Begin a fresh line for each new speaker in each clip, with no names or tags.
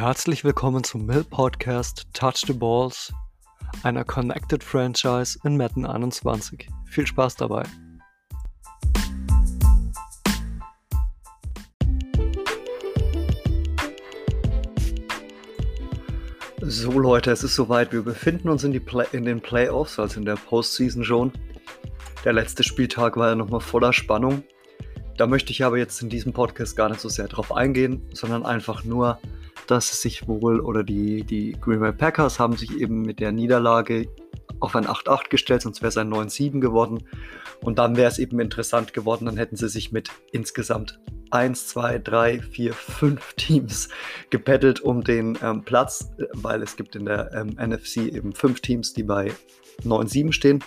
Herzlich willkommen zum Mill Podcast Touch the Balls, einer Connected Franchise in Madden 21. Viel Spaß dabei. So Leute, es ist soweit. Wir befinden uns in, Play in den Playoffs, also in der Postseason schon. Der letzte Spieltag war ja nochmal voller Spannung. Da möchte ich aber jetzt in diesem Podcast gar nicht so sehr drauf eingehen, sondern einfach nur dass es sich wohl, oder die, die Green Bay Packers haben sich eben mit der Niederlage auf ein 8-8 gestellt, sonst wäre es ein 9-7 geworden. Und dann wäre es eben interessant geworden, dann hätten sie sich mit insgesamt 1, 2, 3, 4, 5 Teams gebettelt um den ähm, Platz, weil es gibt in der ähm, NFC eben 5 Teams, die bei 9-7 stehen.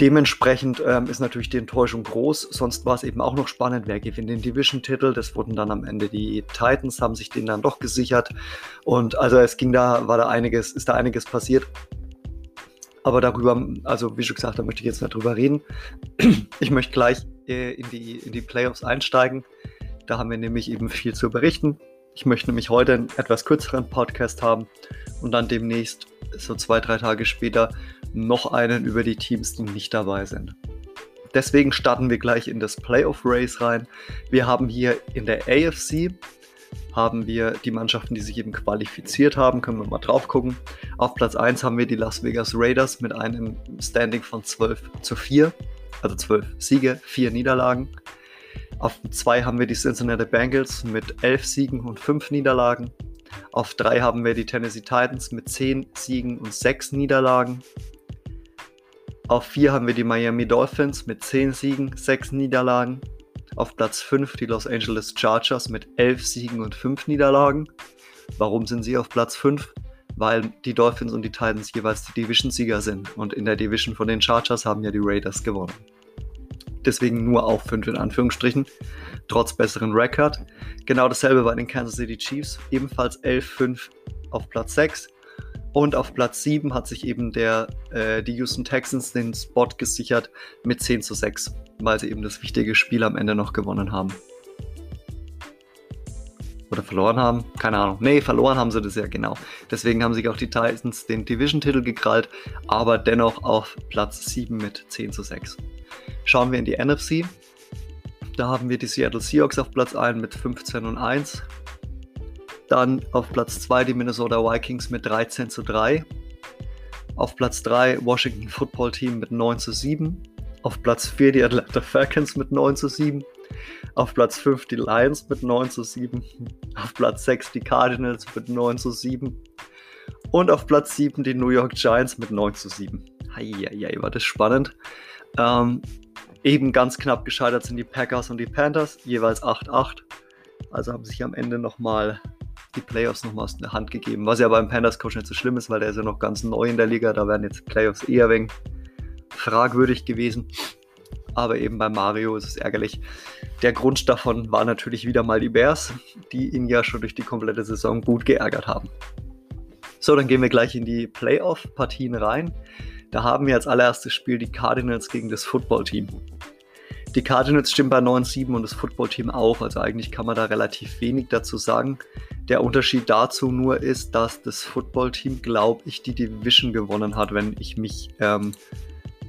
Dementsprechend ähm, ist natürlich die Enttäuschung groß. Sonst war es eben auch noch spannend, wer gewinnt den Division-Titel. Das wurden dann am Ende die Titans, haben sich den dann doch gesichert. Und also es ging da, war da einiges, ist da einiges passiert. Aber darüber, also wie schon gesagt, da möchte ich jetzt nicht drüber reden. Ich möchte gleich äh, in, die, in die Playoffs einsteigen. Da haben wir nämlich eben viel zu berichten. Ich möchte nämlich heute einen etwas kürzeren Podcast haben und dann demnächst, so zwei, drei Tage später, noch einen über die Teams, die nicht dabei sind. Deswegen starten wir gleich in das Playoff Race rein. Wir haben hier in der AFC haben wir die Mannschaften, die sich eben qualifiziert haben, können wir mal drauf gucken. Auf Platz 1 haben wir die Las Vegas Raiders mit einem Standing von 12 zu 4, also 12 Siege, 4 Niederlagen. Auf 2 haben wir die Cincinnati Bengals mit 11 Siegen und 5 Niederlagen. Auf 3 haben wir die Tennessee Titans mit 10 Siegen und 6 Niederlagen. Auf 4 haben wir die Miami Dolphins mit 10 Siegen, 6 Niederlagen. Auf Platz 5 die Los Angeles Chargers mit 11 Siegen und 5 Niederlagen. Warum sind sie auf Platz 5? Weil die Dolphins und die Titans jeweils die Division-Sieger sind. Und in der Division von den Chargers haben ja die Raiders gewonnen. Deswegen nur auf 5 in Anführungsstrichen, trotz besseren Rekord. Genau dasselbe bei den Kansas City Chiefs, ebenfalls 11-5 auf Platz 6. Und auf Platz 7 hat sich eben der, äh, die Houston Texans den Spot gesichert mit 10 zu 6, weil sie eben das wichtige Spiel am Ende noch gewonnen haben. Oder verloren haben? Keine Ahnung. Nee, verloren haben sie das ja genau. Deswegen haben sich auch die Titans den Division-Titel gekrallt, aber dennoch auf Platz 7 mit 10 zu 6. Schauen wir in die NFC. Da haben wir die Seattle Seahawks auf Platz 1 mit 15 und 1. Dann auf Platz 2 die Minnesota Vikings mit 13 zu 3. Auf Platz 3 Washington Football Team mit 9 zu 7. Auf Platz 4 die Atlanta Falcons mit 9 zu 7. Auf Platz 5 die Lions mit 9 zu 7. Auf Platz 6 die Cardinals mit 9 zu 7. Und auf Platz 7 die New York Giants mit 9 zu 7. Heieiei, war das spannend. Ähm, eben ganz knapp gescheitert sind die Packers und die Panthers, jeweils 8-8. Also haben sich am Ende nochmal die Playoffs nochmal aus der Hand gegeben. Was ja beim Panthers-Coach nicht so schlimm ist, weil der ist ja noch ganz neu in der Liga. Da wären jetzt Playoffs eher wegen fragwürdig gewesen. Aber eben bei Mario ist es ärgerlich. Der Grund davon war natürlich wieder mal die Bears, die ihn ja schon durch die komplette Saison gut geärgert haben. So, dann gehen wir gleich in die Playoff-Partien rein. Da haben wir als allererstes Spiel die Cardinals gegen das Football-Team. Die Cardinals stimmen bei 9-7 und das Football-Team auch, also eigentlich kann man da relativ wenig dazu sagen. Der Unterschied dazu nur ist, dass das Football-Team, glaube ich, die Division gewonnen hat, wenn ich mich ähm,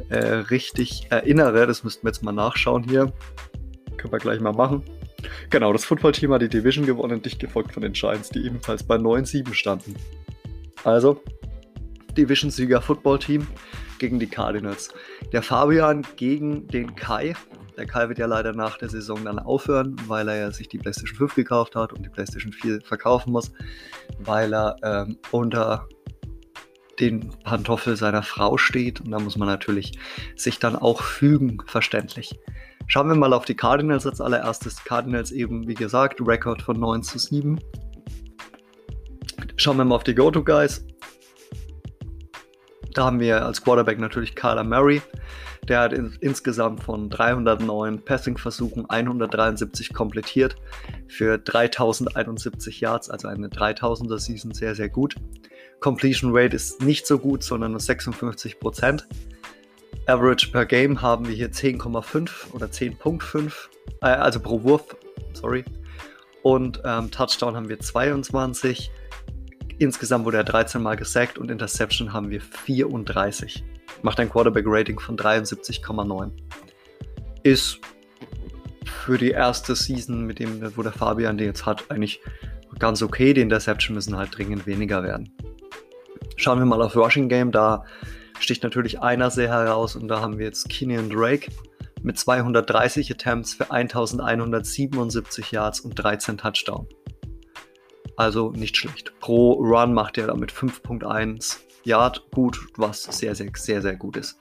äh, richtig erinnere. Das müssten wir jetzt mal nachschauen hier. Können wir gleich mal machen. Genau, das Football-Team hat die Division gewonnen, dicht gefolgt von den Giants, die ebenfalls bei 9-7 standen. Also, Division-Sieger Football-Team gegen die Cardinals. Der Fabian gegen den Kai. Der Kai wird ja leider nach der Saison dann aufhören, weil er ja sich die PlayStation 5 gekauft hat und die PlayStation 4 verkaufen muss, weil er ähm, unter den Pantoffel seiner Frau steht und da muss man natürlich sich dann auch fügen, verständlich. Schauen wir mal auf die Cardinals als allererstes. Cardinals eben, wie gesagt, Rekord von 9 zu 7. Schauen wir mal auf die Go-To-Guys. Da haben wir als Quarterback natürlich Kyler Murray. Der hat in, insgesamt von 309 Passing-Versuchen 173 komplettiert für 3071 Yards, also eine 3000er Season sehr, sehr gut. Completion Rate ist nicht so gut, sondern nur 56% Average per Game haben wir hier 10,5 oder 10.5, äh, also pro Wurf, sorry. und ähm, Touchdown haben wir 22. Insgesamt wurde er 13 Mal gesackt und Interception haben wir 34. Macht ein Quarterback-Rating von 73,9. Ist für die erste Season, mit dem, wo der Fabian den jetzt hat, eigentlich ganz okay. Die Interception müssen halt dringend weniger werden. Schauen wir mal auf Rushing Game. Da sticht natürlich einer sehr heraus und da haben wir jetzt Kenyon Drake mit 230 Attempts für 1177 Yards und 13 Touchdowns. Also nicht schlecht. Pro Run macht er damit 5.1 Yard gut, was sehr, sehr, sehr, sehr gut ist.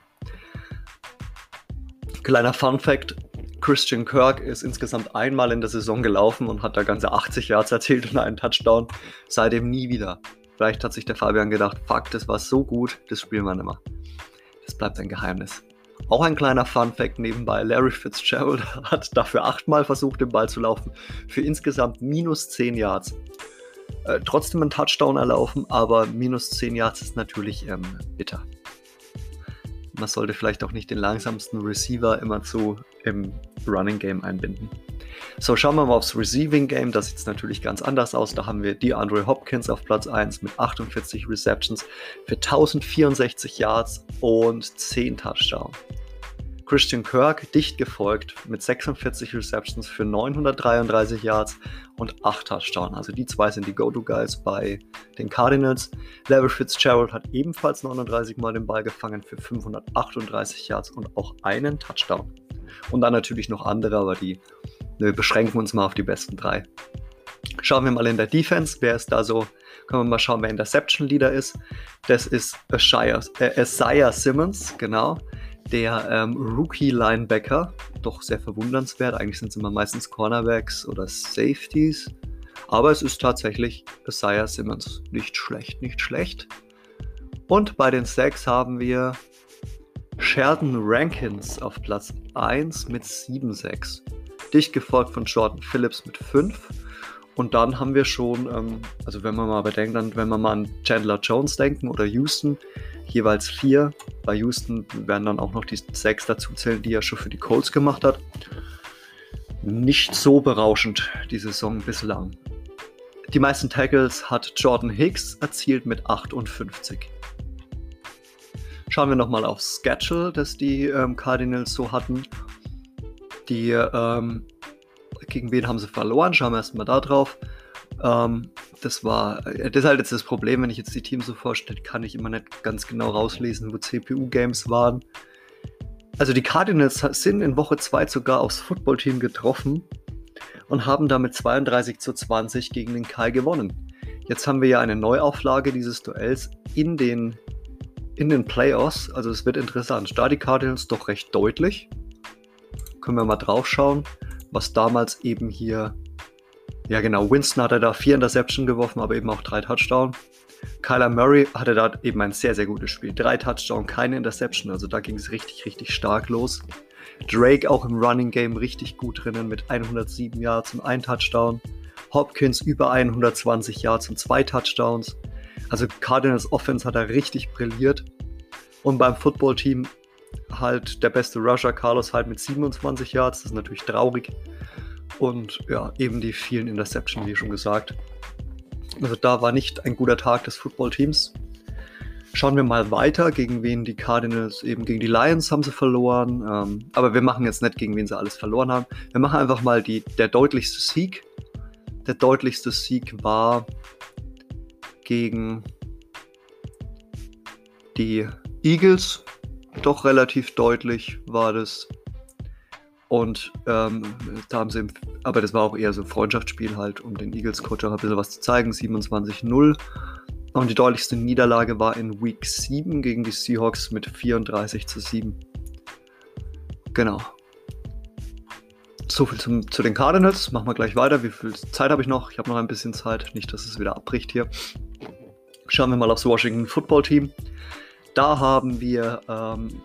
Kleiner Fun Fact: Christian Kirk ist insgesamt einmal in der Saison gelaufen und hat da ganze 80 Yards erzielt und einen Touchdown. Seitdem nie wieder. Vielleicht hat sich der Fabian gedacht, fuck, das war so gut, das spielen wir nicht mehr. Das bleibt ein Geheimnis. Auch ein kleiner Fun-Fact nebenbei: Larry Fitzgerald hat dafür achtmal versucht, den Ball zu laufen, für insgesamt minus 10 Yards. Äh, trotzdem ein Touchdown erlaufen, aber minus 10 Yards ist natürlich ähm, bitter. Man sollte vielleicht auch nicht den langsamsten Receiver immer zu im Running Game einbinden. So, schauen wir mal aufs Receiving Game. Das sieht natürlich ganz anders aus. Da haben wir DeAndre Hopkins auf Platz 1 mit 48 Receptions für 1064 Yards und 10 Touchdowns. Christian Kirk dicht gefolgt mit 46 Receptions für 933 Yards und 8 Touchdowns. Also die zwei sind die Go-To-Guys bei den Cardinals. Larry Fitzgerald hat ebenfalls 39 Mal den Ball gefangen für 538 Yards und auch einen Touchdown. Und dann natürlich noch andere, aber die wir beschränken uns mal auf die besten drei. Schauen wir mal in der Defense, wer ist da so, können wir mal schauen, wer Interception Leader ist. Das ist Isaiah, äh, Simmons, genau der ähm, Rookie-Linebacker, doch sehr verwundernswert. Eigentlich sind es immer meistens Cornerbacks oder Safeties. Aber es ist tatsächlich Isaiah Simmons. Nicht schlecht, nicht schlecht. Und bei den Sacks haben wir Sheldon Rankins auf Platz 1 mit 7 Sacks. Dicht gefolgt von Jordan Phillips mit 5. Und dann haben wir schon, ähm, also wenn man mal bedenkt, dann, wenn wir mal an Chandler Jones denken oder Houston, jeweils vier. Bei Houston werden dann auch noch die sechs dazu zählen, die er schon für die Colts gemacht hat. Nicht so berauschend die Saison bislang. Die meisten Tackles hat Jordan Hicks erzielt mit 58. Schauen wir nochmal aufs Schedule, das die ähm, Cardinals so hatten. Die, ähm, gegen wen haben sie verloren? Schauen wir erstmal da drauf. Ähm, das war, äh, das ist halt jetzt das Problem, wenn ich jetzt die Teams so vorstelle, kann ich immer nicht ganz genau rauslesen, wo CPU-Games waren. Also die Cardinals sind in Woche 2 sogar aufs Footballteam getroffen und haben damit 32 zu 20 gegen den Kai gewonnen. Jetzt haben wir ja eine Neuauflage dieses Duells in den, in den Playoffs. Also es wird interessant. Da die Cardinals doch recht deutlich. Können wir mal drauf schauen, was damals eben hier ja, genau. Winston hatte da vier Interception geworfen, aber eben auch drei Touchdowns. Kyler Murray hatte da eben ein sehr, sehr gutes Spiel. Drei Touchdowns, keine Interception. Also da ging es richtig, richtig stark los. Drake auch im Running Game richtig gut drinnen mit 107 Yards und ein Touchdown. Hopkins über 120 Yards und zwei Touchdowns. Also Cardinals Offense hat da richtig brilliert. Und beim Football-Team halt der beste Rusher Carlos halt mit 27 Yards. Das ist natürlich traurig. Und ja, eben die vielen Interception, wie schon gesagt. Also da war nicht ein guter Tag des Footballteams. Schauen wir mal weiter, gegen wen die Cardinals, eben gegen die Lions haben sie verloren. Ähm, aber wir machen jetzt nicht, gegen wen sie alles verloren haben. Wir machen einfach mal die, der deutlichste Sieg. Der deutlichste Sieg war gegen die Eagles. Doch relativ deutlich war das und ähm, da haben sie, aber das war auch eher so ein Freundschaftsspiel halt, um den Eagles-Coach auch ein bisschen was zu zeigen. 27-0. Und die deutlichste Niederlage war in Week 7 gegen die Seahawks mit 34 zu 7. Genau. So viel zum, zu den Cardinals. Machen wir gleich weiter. Wie viel Zeit habe ich noch? Ich habe noch ein bisschen Zeit. Nicht, dass es wieder abbricht hier. Schauen wir mal aufs Washington Football Team. Da haben wir ähm,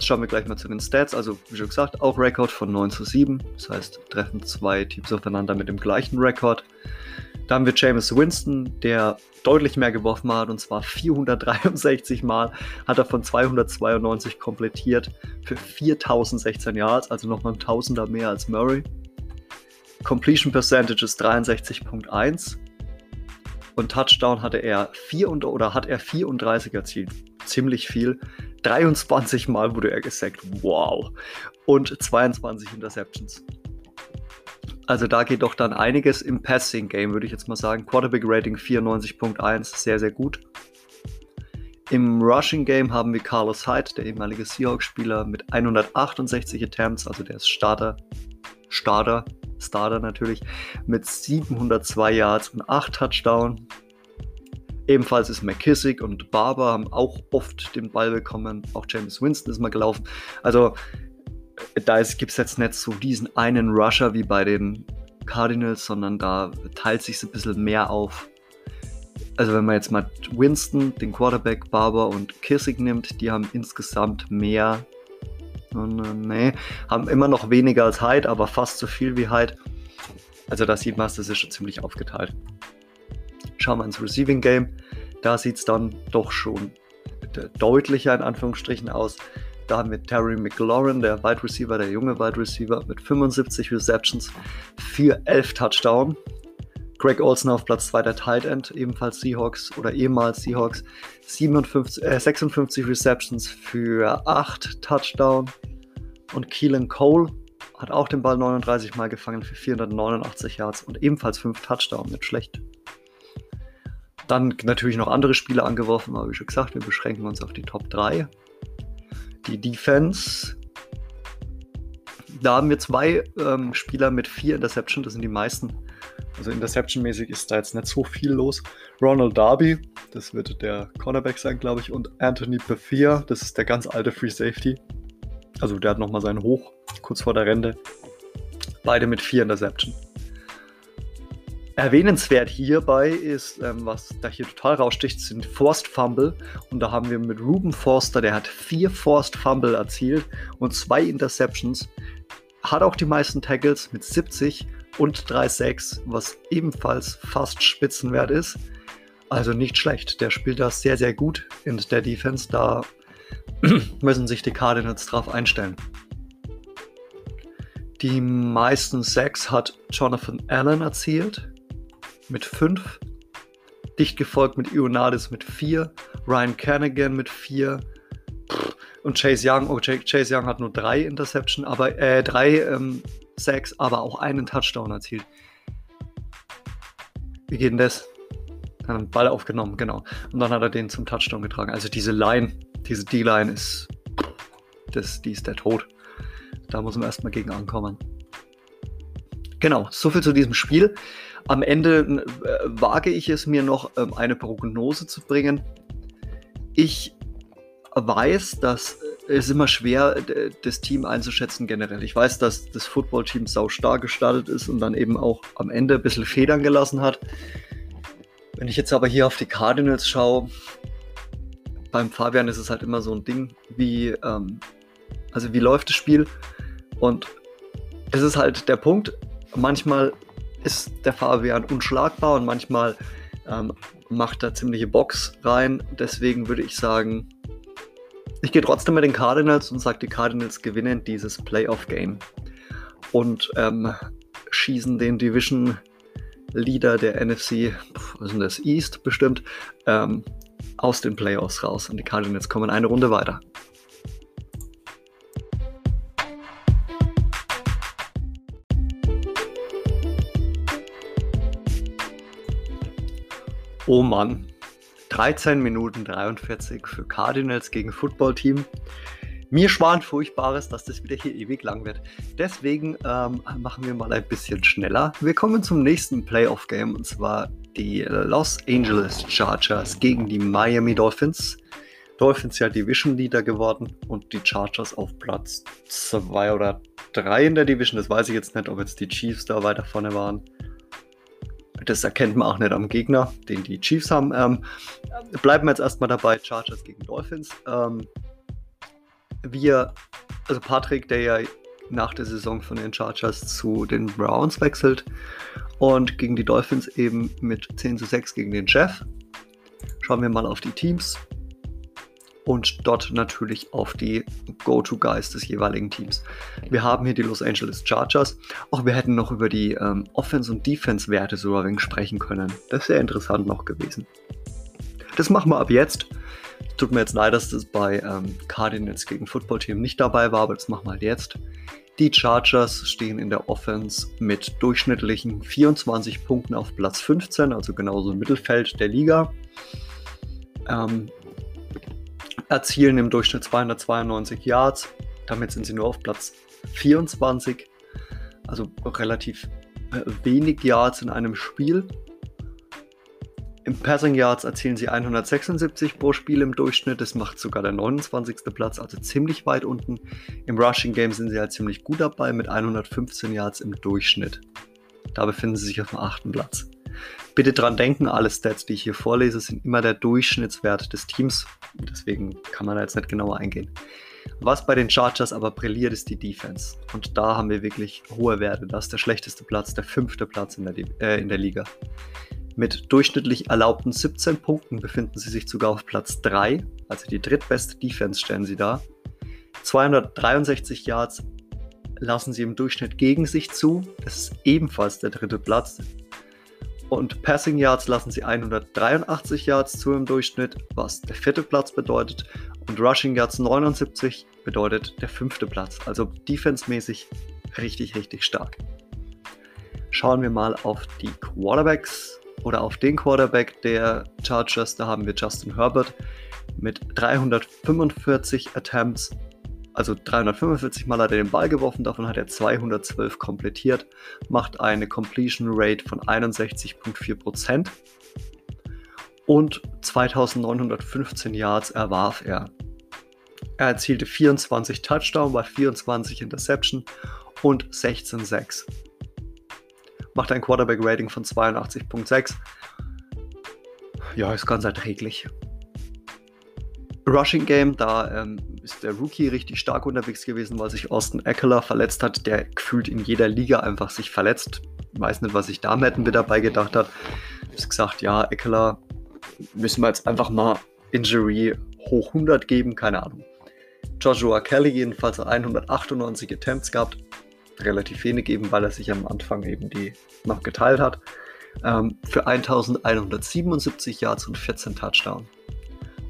schauen wir gleich mal zu den Stats. Also, wie schon gesagt, auch Rekord von 9 zu 7. Das heißt, treffen zwei Teams aufeinander mit dem gleichen Rekord. Da haben wir James Winston, der deutlich mehr geworfen hat, und zwar 463 Mal hat er von 292 komplettiert für 4016 Yards, also nochmal ein Tausender mehr als Murray. Completion Percentage ist 63.1 und Touchdown hatte er 4 und, oder hat er 34 erzielt. Ziemlich viel. 23 Mal wurde er gesackt. Wow. Und 22 Interceptions. Also da geht doch dann einiges im Passing-Game, würde ich jetzt mal sagen. Quarterback-Rating 94.1, sehr, sehr gut. Im Rushing-Game haben wir Carlos Hyde, der ehemalige Seahawks-Spieler, mit 168 Attempts, also der ist Starter, Starter, Starter natürlich, mit 702 Yards und 8 Touchdowns. Ebenfalls ist McKissick und Barber haben auch oft den Ball bekommen. Auch James Winston ist mal gelaufen. Also da gibt es jetzt nicht so diesen einen Rusher wie bei den Cardinals, sondern da teilt sich ein bisschen mehr auf. Also wenn man jetzt mal Winston, den Quarterback, Barber und Kissick nimmt, die haben insgesamt mehr, nee, haben immer noch weniger als Hyde, aber fast so viel wie Hyde. Also da sieht man, das ist schon ziemlich aufgeteilt. Schauen wir ins Receiving Game. Da sieht es dann doch schon deutlicher in Anführungsstrichen aus. Da haben wir Terry McLaurin, der Wide Receiver, der junge Wide Receiver, mit 75 Receptions für 11 Touchdowns. Greg Olson auf Platz 2 der Tight End, ebenfalls Seahawks oder ehemals Seahawks, 57, äh, 56 Receptions für 8 Touchdowns. Und Keelan Cole hat auch den Ball 39 Mal gefangen für 489 Yards und ebenfalls 5 Touchdowns, nicht schlecht. Dann natürlich noch andere Spieler angeworfen, aber wie schon gesagt, wir beschränken uns auf die Top 3 die Defense. Da haben wir zwei ähm, Spieler mit vier Interception, das sind die meisten. Also Interception-mäßig ist da jetzt nicht so viel los. Ronald Darby, das wird der Cornerback sein, glaube ich, und Anthony Bethia, das ist der ganz alte Free Safety. Also der hat nochmal seinen Hoch, kurz vor der Rente. Beide mit vier Interception. Erwähnenswert hierbei ist, ähm, was da hier total raussticht, sind Forced Fumble. Und da haben wir mit Ruben Forster, der hat vier Forced Fumble erzielt und zwei Interceptions. Hat auch die meisten Tackles mit 70 und 3,6, was ebenfalls fast Spitzenwert ist. Also nicht schlecht. Der spielt das sehr, sehr gut in der Defense. Da müssen sich die Cardinals drauf einstellen. Die meisten Sacks hat Jonathan Allen erzielt mit 5, dicht gefolgt mit Ionadis mit 4, Ryan Kernigan mit 4 und Chase Young, oh, Chase Young hat nur 3 Interception, aber äh, 3 ähm, Sacks, aber auch einen Touchdown erzielt. Wie geht denn das? Hat einen Ball aufgenommen, genau. Und dann hat er den zum Touchdown getragen. Also diese Line, diese D-Line ist, das, die ist der Tod. Da muss man erstmal gegen ankommen. Genau, soviel zu diesem Spiel. Am Ende äh, wage ich es mir noch, ähm, eine Prognose zu bringen. Ich weiß, dass es immer schwer das Team einzuschätzen generell. Ich weiß, dass das Footballteam sau stark gestartet ist und dann eben auch am Ende ein bisschen Federn gelassen hat. Wenn ich jetzt aber hier auf die Cardinals schaue, beim Fabian ist es halt immer so ein Ding, wie, ähm, also wie läuft das Spiel? Und es ist halt der Punkt, manchmal ist der Fabian unschlagbar und manchmal ähm, macht er ziemliche Box rein. Deswegen würde ich sagen, ich gehe trotzdem mit den Cardinals und sage, die Cardinals gewinnen dieses Playoff-Game und ähm, schießen den Division Leader der NFC, was ist das, East bestimmt, ähm, aus den Playoffs raus. Und die Cardinals kommen eine Runde weiter. Oh Mann. 13 Minuten 43 für Cardinals gegen Football Team. Mir schwant Furchtbares, dass das wieder hier ewig lang wird. Deswegen ähm, machen wir mal ein bisschen schneller. Wir kommen zum nächsten Playoff-Game und zwar die Los Angeles Chargers gegen die Miami Dolphins. Dolphins ja Division Leader geworden und die Chargers auf Platz 2 oder 3 in der Division. Das weiß ich jetzt nicht, ob jetzt die Chiefs da weiter vorne waren. Das erkennt man auch nicht am Gegner, den die Chiefs haben. Ähm, bleiben wir jetzt erstmal dabei, Chargers gegen Dolphins. Ähm, wir, also Patrick, der ja nach der Saison von den Chargers zu den Browns wechselt und gegen die Dolphins eben mit 10 zu 6 gegen den Chef. Schauen wir mal auf die Teams. Und dort natürlich auf die Go-To-Guys des jeweiligen Teams. Wir haben hier die Los Angeles Chargers. Auch wir hätten noch über die ähm, Offense- und Defense-Werte so ein wenig sprechen können. Das wäre interessant noch gewesen. Das machen wir ab jetzt. Tut mir jetzt leid, dass das bei ähm, Cardinals gegen Football Team nicht dabei war, aber das machen wir halt jetzt. Die Chargers stehen in der Offense mit durchschnittlichen 24 Punkten auf Platz 15, also genauso im Mittelfeld der Liga. Ähm, erzielen im Durchschnitt 292 Yards. Damit sind sie nur auf Platz 24. Also relativ äh, wenig Yards in einem Spiel. Im Passing Yards erzielen sie 176 pro Spiel im Durchschnitt. Das macht sogar der 29. Platz, also ziemlich weit unten. Im Rushing Game sind sie halt ziemlich gut dabei mit 115 Yards im Durchschnitt. Da befinden sie sich auf dem achten Platz. Bitte dran denken, alle Stats, die ich hier vorlese, sind immer der Durchschnittswert des Teams. Deswegen kann man da jetzt nicht genauer eingehen. Was bei den Chargers aber brilliert, ist die Defense. Und da haben wir wirklich hohe Werte. Das ist der schlechteste Platz, der fünfte Platz in der, äh, in der Liga. Mit durchschnittlich erlaubten 17 Punkten befinden sie sich sogar auf Platz 3. Also die drittbeste Defense stellen sie da. 263 Yards lassen sie im Durchschnitt gegen sich zu. Das ist ebenfalls der dritte Platz. Und Passing Yards lassen sie 183 Yards zu im Durchschnitt, was der vierte Platz bedeutet. Und Rushing Yards 79 bedeutet der fünfte Platz. Also defensemäßig richtig, richtig stark. Schauen wir mal auf die Quarterbacks oder auf den Quarterback der Chargers. Da haben wir Justin Herbert mit 345 Attempts also 345 Mal hat er den Ball geworfen, davon hat er 212 komplettiert, macht eine Completion Rate von 61,4% und 2915 Yards erwarf er. Er erzielte 24 Touchdown bei 24 Interception und 16 6 Macht ein Quarterback-Rating von 82,6. Ja, ist ganz erträglich. Rushing Game, da ähm, ist der Rookie richtig stark unterwegs gewesen, weil sich Austin Eckler verletzt hat, der gefühlt in jeder Liga einfach sich verletzt. Ich weiß nicht, was sich da Madden mit dabei gedacht hat. Habe gesagt, ja, Eckler müssen wir jetzt einfach mal Injury hoch 100 geben, keine Ahnung. Joshua Kelly jedenfalls 198 Attempts gehabt, relativ wenig eben, weil er sich am Anfang eben die noch geteilt hat. Ähm, für 1177 Yards und 14 Touchdowns.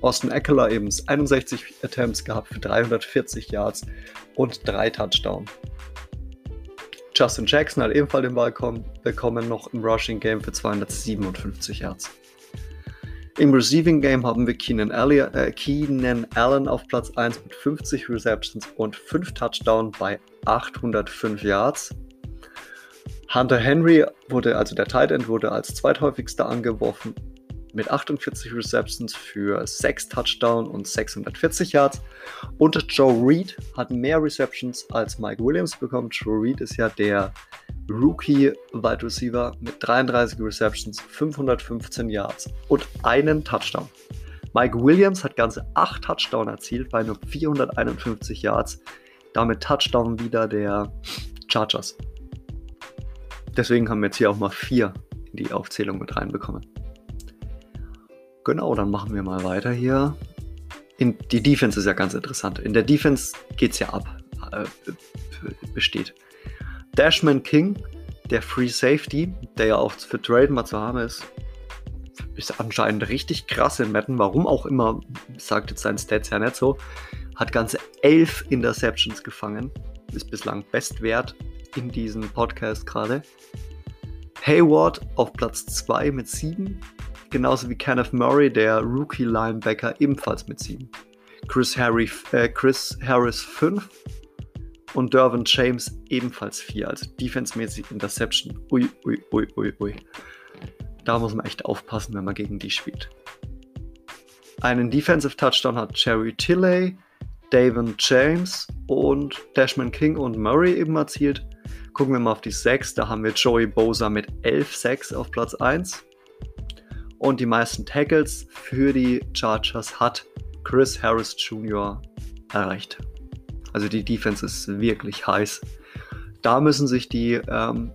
Austin Eckler eben 61 Attempts gehabt für 340 Yards und 3 Touchdowns. Justin Jackson hat ebenfalls den Ball bekommen, noch im Rushing Game für 257 Yards. Im Receiving Game haben wir Keenan, Elliott, äh, Keenan Allen auf Platz 1 mit 50 Receptions und 5 Touchdowns bei 805 Yards. Hunter Henry wurde, also der Tight End, wurde als zweithäufigster angeworfen mit 48 Receptions für 6 Touchdowns und 640 Yards. Und Joe Reed hat mehr Receptions als Mike Williams bekommen. Joe Reed ist ja der Rookie Wide Receiver mit 33 Receptions, 515 Yards und einen Touchdown. Mike Williams hat ganze 8 Touchdowns erzielt bei nur 451 Yards. Damit Touchdown wieder der Chargers. Deswegen haben wir jetzt hier auch mal 4 in die Aufzählung mit reinbekommen. Genau, dann machen wir mal weiter hier. In, die Defense ist ja ganz interessant. In der Defense geht es ja ab, äh, besteht. Dashman King, der Free Safety, der ja auch für Trade mal zu haben ist, ist anscheinend richtig krass in Madden. Warum auch immer, sagt jetzt sein Stats ja nicht so. Hat ganze elf Interceptions gefangen. Ist bislang Bestwert in diesem Podcast gerade. Hayward auf Platz 2 mit 7 genauso wie Kenneth Murray, der Rookie-Linebacker, ebenfalls mit 7. Chris, Harry, äh, Chris Harris 5 und Dervin James ebenfalls 4. Also defensemäßig Interception. Ui, ui, ui, ui, ui. Da muss man echt aufpassen, wenn man gegen die spielt. Einen Defensive Touchdown hat Cherry Tilley, Davin James und Dashman King und Murray eben erzielt. Gucken wir mal auf die 6. Da haben wir Joey Bosa mit 11 6 auf Platz 1. Und die meisten Tackles für die Chargers hat Chris Harris Jr. erreicht. Also die Defense ist wirklich heiß. Da müssen sich die ähm,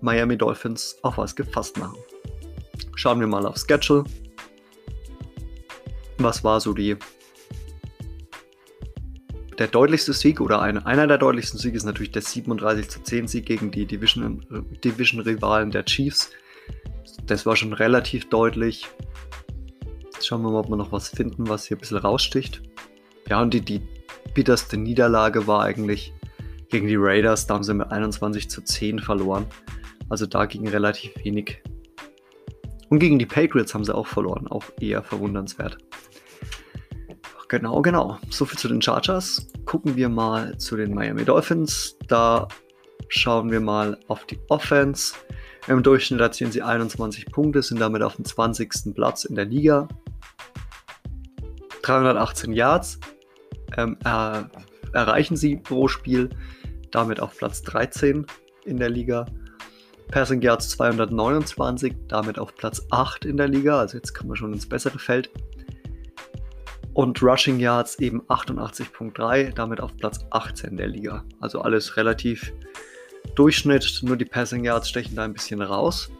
Miami Dolphins auf was gefasst machen. Schauen wir mal auf Schedule. Was war so die der deutlichste Sieg oder ein, einer der deutlichsten Siege ist natürlich der 37 zu 10 Sieg gegen die Division-Rivalen Division der Chiefs. Das war schon relativ deutlich. Jetzt schauen wir mal, ob wir noch was finden, was hier ein bisschen raussticht. Ja, und die, die bitterste Niederlage war eigentlich gegen die Raiders. Da haben sie mit 21 zu 10 verloren. Also da ging relativ wenig. Und gegen die Patriots haben sie auch verloren. Auch eher verwundernswert. Genau, genau. Soviel zu den Chargers. Gucken wir mal zu den Miami Dolphins. Da schauen wir mal auf die Offense. Im Durchschnitt erzielen sie 21 Punkte, sind damit auf dem 20. Platz in der Liga. 318 Yards ähm, er, erreichen sie pro Spiel, damit auf Platz 13 in der Liga. Passing Yards 229, damit auf Platz 8 in der Liga. Also jetzt kommen wir schon ins bessere Feld und Rushing Yards eben 88.3, damit auf Platz 18 der Liga. Also alles relativ Durchschnitt, nur die Passing Yards stechen da ein bisschen raus.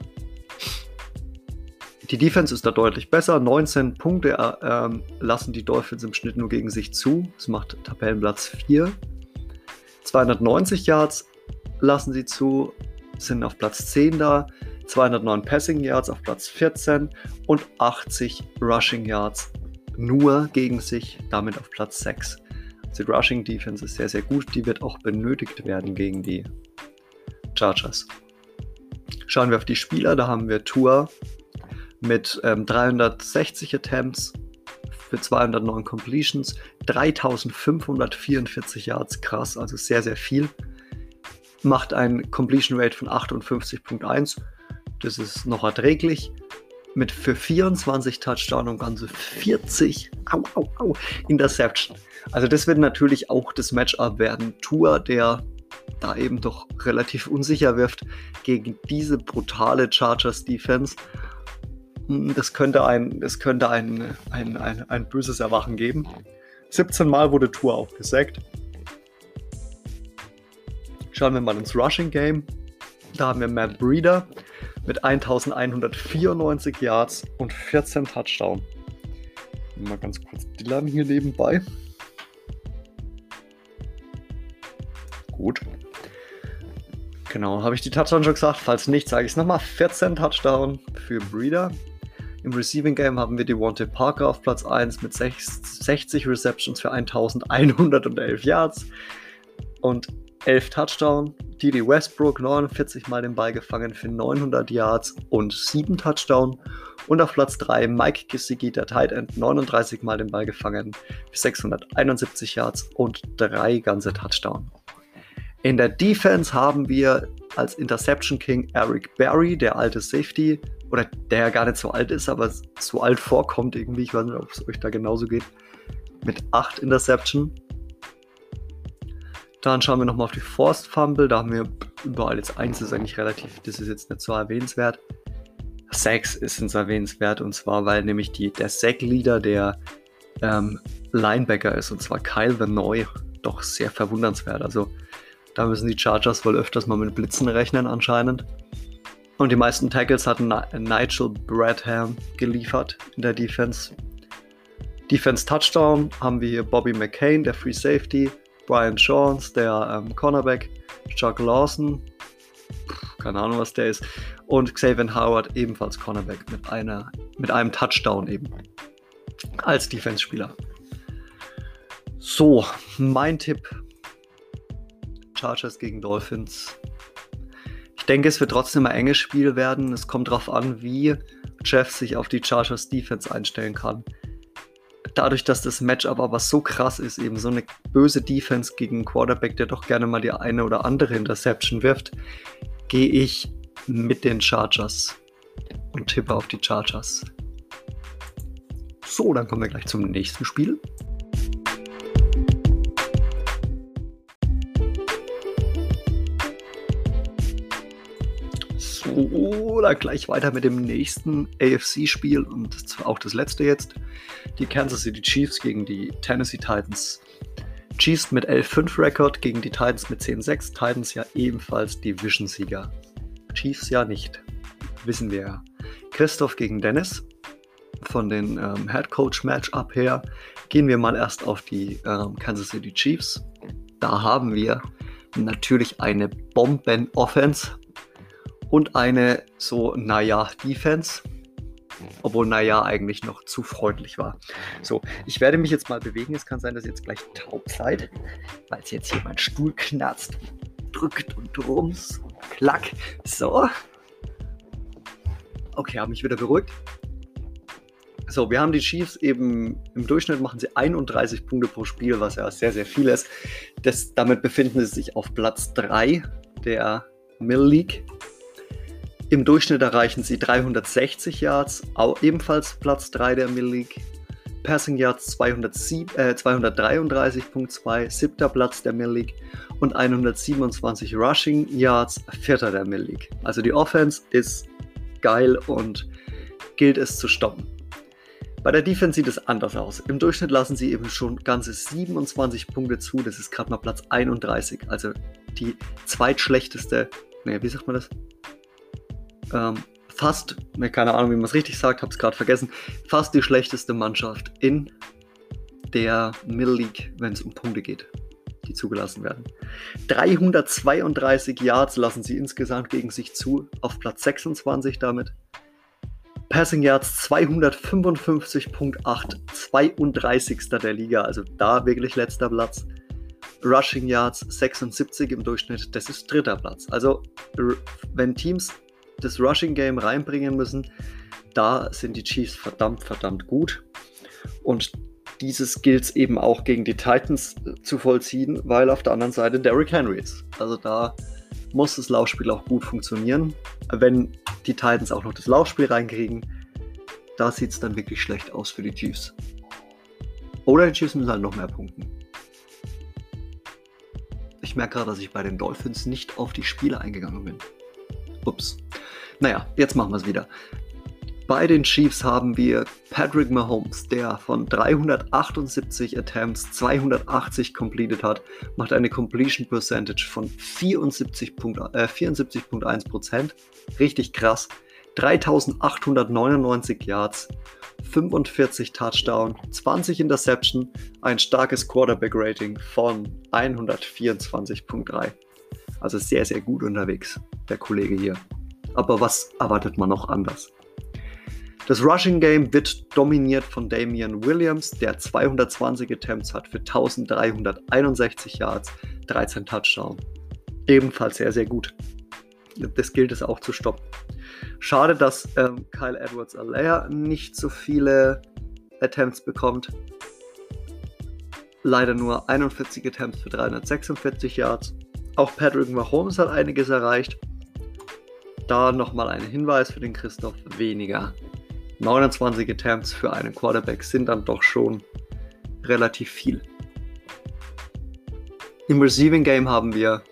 Die Defense ist da deutlich besser. 19 Punkte äh, ähm, lassen die Dolphins im Schnitt nur gegen sich zu. Das macht Tabellenplatz 4. 290 Yards lassen sie zu, sind auf Platz 10 da. 209 Passing Yards auf Platz 14 und 80 Rushing Yards nur gegen sich, damit auf Platz 6. Die Rushing Defense ist sehr, sehr gut. Die wird auch benötigt werden gegen die Chargers. Schauen wir auf die Spieler. Da haben wir Tour mit ähm, 360 Attempts für 209 Completions, 3544 Yards, krass, also sehr, sehr viel. Macht ein Completion Rate von 58.1. Das ist noch erträglich mit für 24 Touchdown und ganze 40 au, au, au, Interception. Also das wird natürlich auch das Matchup werden. Tour, der da eben doch relativ unsicher wirft gegen diese brutale Chargers Defense. Hm, das könnte ein, das könnte ein, ein, ein, ein böses Erwachen geben. 17 Mal wurde Tour auch gesackt. Schauen wir mal ins Rushing Game. Da haben wir Matt Breeder, mit 1194 Yards und 14 Touchdown. Mal ganz kurz Dylan hier nebenbei. Gut. Genau, habe ich die Touchdown schon gesagt? Falls nicht, sage ich es nochmal. 14 Touchdown für Breeder. Im Receiving Game haben wir Devontae Parker auf Platz 1 mit 60 Receptions für 1111 Yards und 11 Touchdown. Didi Westbrook 49 Mal den Ball gefangen für 900 Yards und 7 Touchdown. Und auf Platz 3 Mike Gesicki, der Tight End, 39 Mal den Ball gefangen für 671 Yards und 3 ganze Touchdown. In der Defense haben wir als Interception King Eric Berry, der alte Safety, oder der ja gar nicht so alt ist, aber so alt vorkommt irgendwie. Ich weiß nicht, ob es euch da genauso geht. Mit 8 Interception. Dann schauen wir nochmal auf die Forced Fumble. Da haben wir überall jetzt eins, das ist eigentlich relativ, das ist jetzt nicht so erwähnenswert. Sacks ist uns erwähnenswert und zwar, weil nämlich die, der Sack-Leader der ähm, Linebacker ist und zwar Kyle Vanoy. Doch sehr verwundernswert. Also da müssen die Chargers wohl öfters mal mit Blitzen rechnen anscheinend. Und die meisten Tackles hatten Nigel Bradham geliefert in der Defense. Defense Touchdown haben wir hier Bobby McCain, der Free Safety. Brian Shawns, der ähm, Cornerback, Chuck Lawson, keine Ahnung, was der ist, und Xavier Howard, ebenfalls Cornerback, mit, einer, mit einem Touchdown eben als Defense-Spieler. So, mein Tipp: Chargers gegen Dolphins. Ich denke, es wird trotzdem ein enges Spiel werden. Es kommt darauf an, wie Jeff sich auf die Chargers Defense einstellen kann dadurch, dass das Matchup aber so krass ist, eben so eine böse Defense gegen einen Quarterback, der doch gerne mal die eine oder andere Interception wirft, gehe ich mit den Chargers und tippe auf die Chargers. So, dann kommen wir gleich zum nächsten Spiel. Oder gleich weiter mit dem nächsten AFC-Spiel und auch das letzte jetzt. Die Kansas City Chiefs gegen die Tennessee Titans. Chiefs mit 11-5-Rekord gegen die Titans mit 10-6. Titans ja ebenfalls Division-Sieger. Chiefs ja nicht. Wissen wir ja. Christoph gegen Dennis von den ähm, Head Coach Matchup her. Gehen wir mal erst auf die ähm, Kansas City Chiefs. Da haben wir natürlich eine Bomben-Offense und eine so, naja, Defense. Obwohl, naja, eigentlich noch zu freundlich war. So, ich werde mich jetzt mal bewegen. Es kann sein, dass ihr jetzt gleich taub seid, weil es jetzt hier mein Stuhl knarzt, drückt und rums klack. So. Okay, habe mich wieder beruhigt. So, wir haben die Chiefs eben im Durchschnitt machen sie 31 Punkte pro Spiel, was ja sehr, sehr viel ist. Das, damit befinden sie sich auf Platz 3 der Mill League. Im Durchschnitt erreichen sie 360 Yards, auch ebenfalls Platz 3 der Mill League. Passing Yards 207, äh, 233.2, siebter Platz der Mill League und 127 Rushing Yards, vierter der Mill League. Also die Offense ist geil und gilt es zu stoppen. Bei der Defense sieht es anders aus. Im Durchschnitt lassen sie eben schon ganze 27 Punkte zu. Das ist gerade mal Platz 31. Also die zweitschlechteste, ne, wie sagt man das? Ähm, fast, ne, keine Ahnung, wie man es richtig sagt, habe es gerade vergessen. Fast die schlechteste Mannschaft in der Middle League, wenn es um Punkte geht, die zugelassen werden. 332 Yards lassen sie insgesamt gegen sich zu, auf Platz 26 damit. Passing Yards 255.8, 32. der Liga, also da wirklich letzter Platz. Rushing Yards 76 im Durchschnitt, das ist dritter Platz. Also wenn Teams das Rushing Game reinbringen müssen, da sind die Chiefs verdammt, verdammt gut. Und dieses gilt es eben auch gegen die Titans zu vollziehen, weil auf der anderen Seite Derrick Henry ist. Also da muss das Laufspiel auch gut funktionieren. Wenn die Titans auch noch das Laufspiel reinkriegen, da sieht es dann wirklich schlecht aus für die Chiefs. Oder die Chiefs müssen halt noch mehr punkten. Ich merke gerade, dass ich bei den Dolphins nicht auf die Spiele eingegangen bin. Ups. Naja, jetzt machen wir es wieder. Bei den Chiefs haben wir Patrick Mahomes, der von 378 Attempts 280 completed hat, macht eine Completion Percentage von 74,1%. Äh, 74 Richtig krass. 3899 Yards, 45 Touchdown, 20 Interception, ein starkes Quarterback-Rating von 124.3. Also sehr, sehr gut unterwegs, der Kollege hier. Aber was erwartet man noch anders? Das Rushing Game wird dominiert von Damian Williams, der 220 Attempts hat für 1361 Yards, 13 Touchdowns. Ebenfalls sehr, sehr gut. Das gilt es auch zu stoppen. Schade, dass ähm, Kyle Edwards Alaire nicht so viele Attempts bekommt. Leider nur 41 Attempts für 346 Yards. Auch Patrick Mahomes hat einiges erreicht. Da nochmal ein Hinweis für den Christoph: weniger. 29 Attempts für einen Quarterback sind dann doch schon relativ viel. Im Receiving Game haben wir,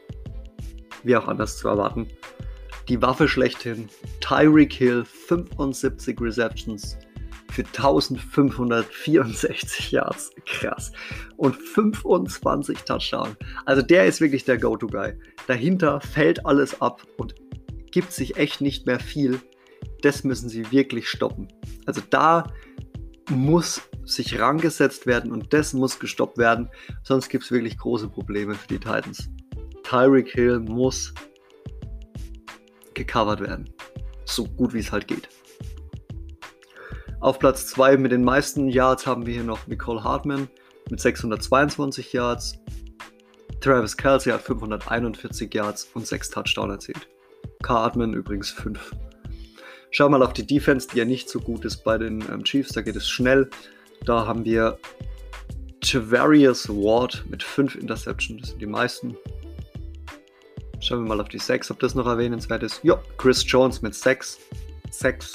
wie auch anders zu erwarten, die Waffe schlechthin. Tyreek Hill, 75 Receptions für 1564 Yards. Krass. Und 25 Touchdowns. Also der ist wirklich der Go-To-Guy. Dahinter fällt alles ab und gibt sich echt nicht mehr viel. Das müssen sie wirklich stoppen. Also da muss sich rangesetzt werden und das muss gestoppt werden. Sonst gibt es wirklich große Probleme für die Titans. Tyreek Hill muss gecovert werden. So gut wie es halt geht. Auf Platz 2 mit den meisten Yards haben wir hier noch Nicole Hartman mit 622 Yards. Travis Kelsey hat 541 Yards und 6 Touchdowns erzielt. Hartman übrigens 5. Schau mal auf die Defense, die ja nicht so gut ist bei den ähm, Chiefs. Da geht es schnell. Da haben wir Javarius Ward mit 5 Interceptions. Das sind die meisten. Schauen wir mal auf die 6, ob das noch erwähnenswert ist. Ja, Chris Jones mit 6. 6.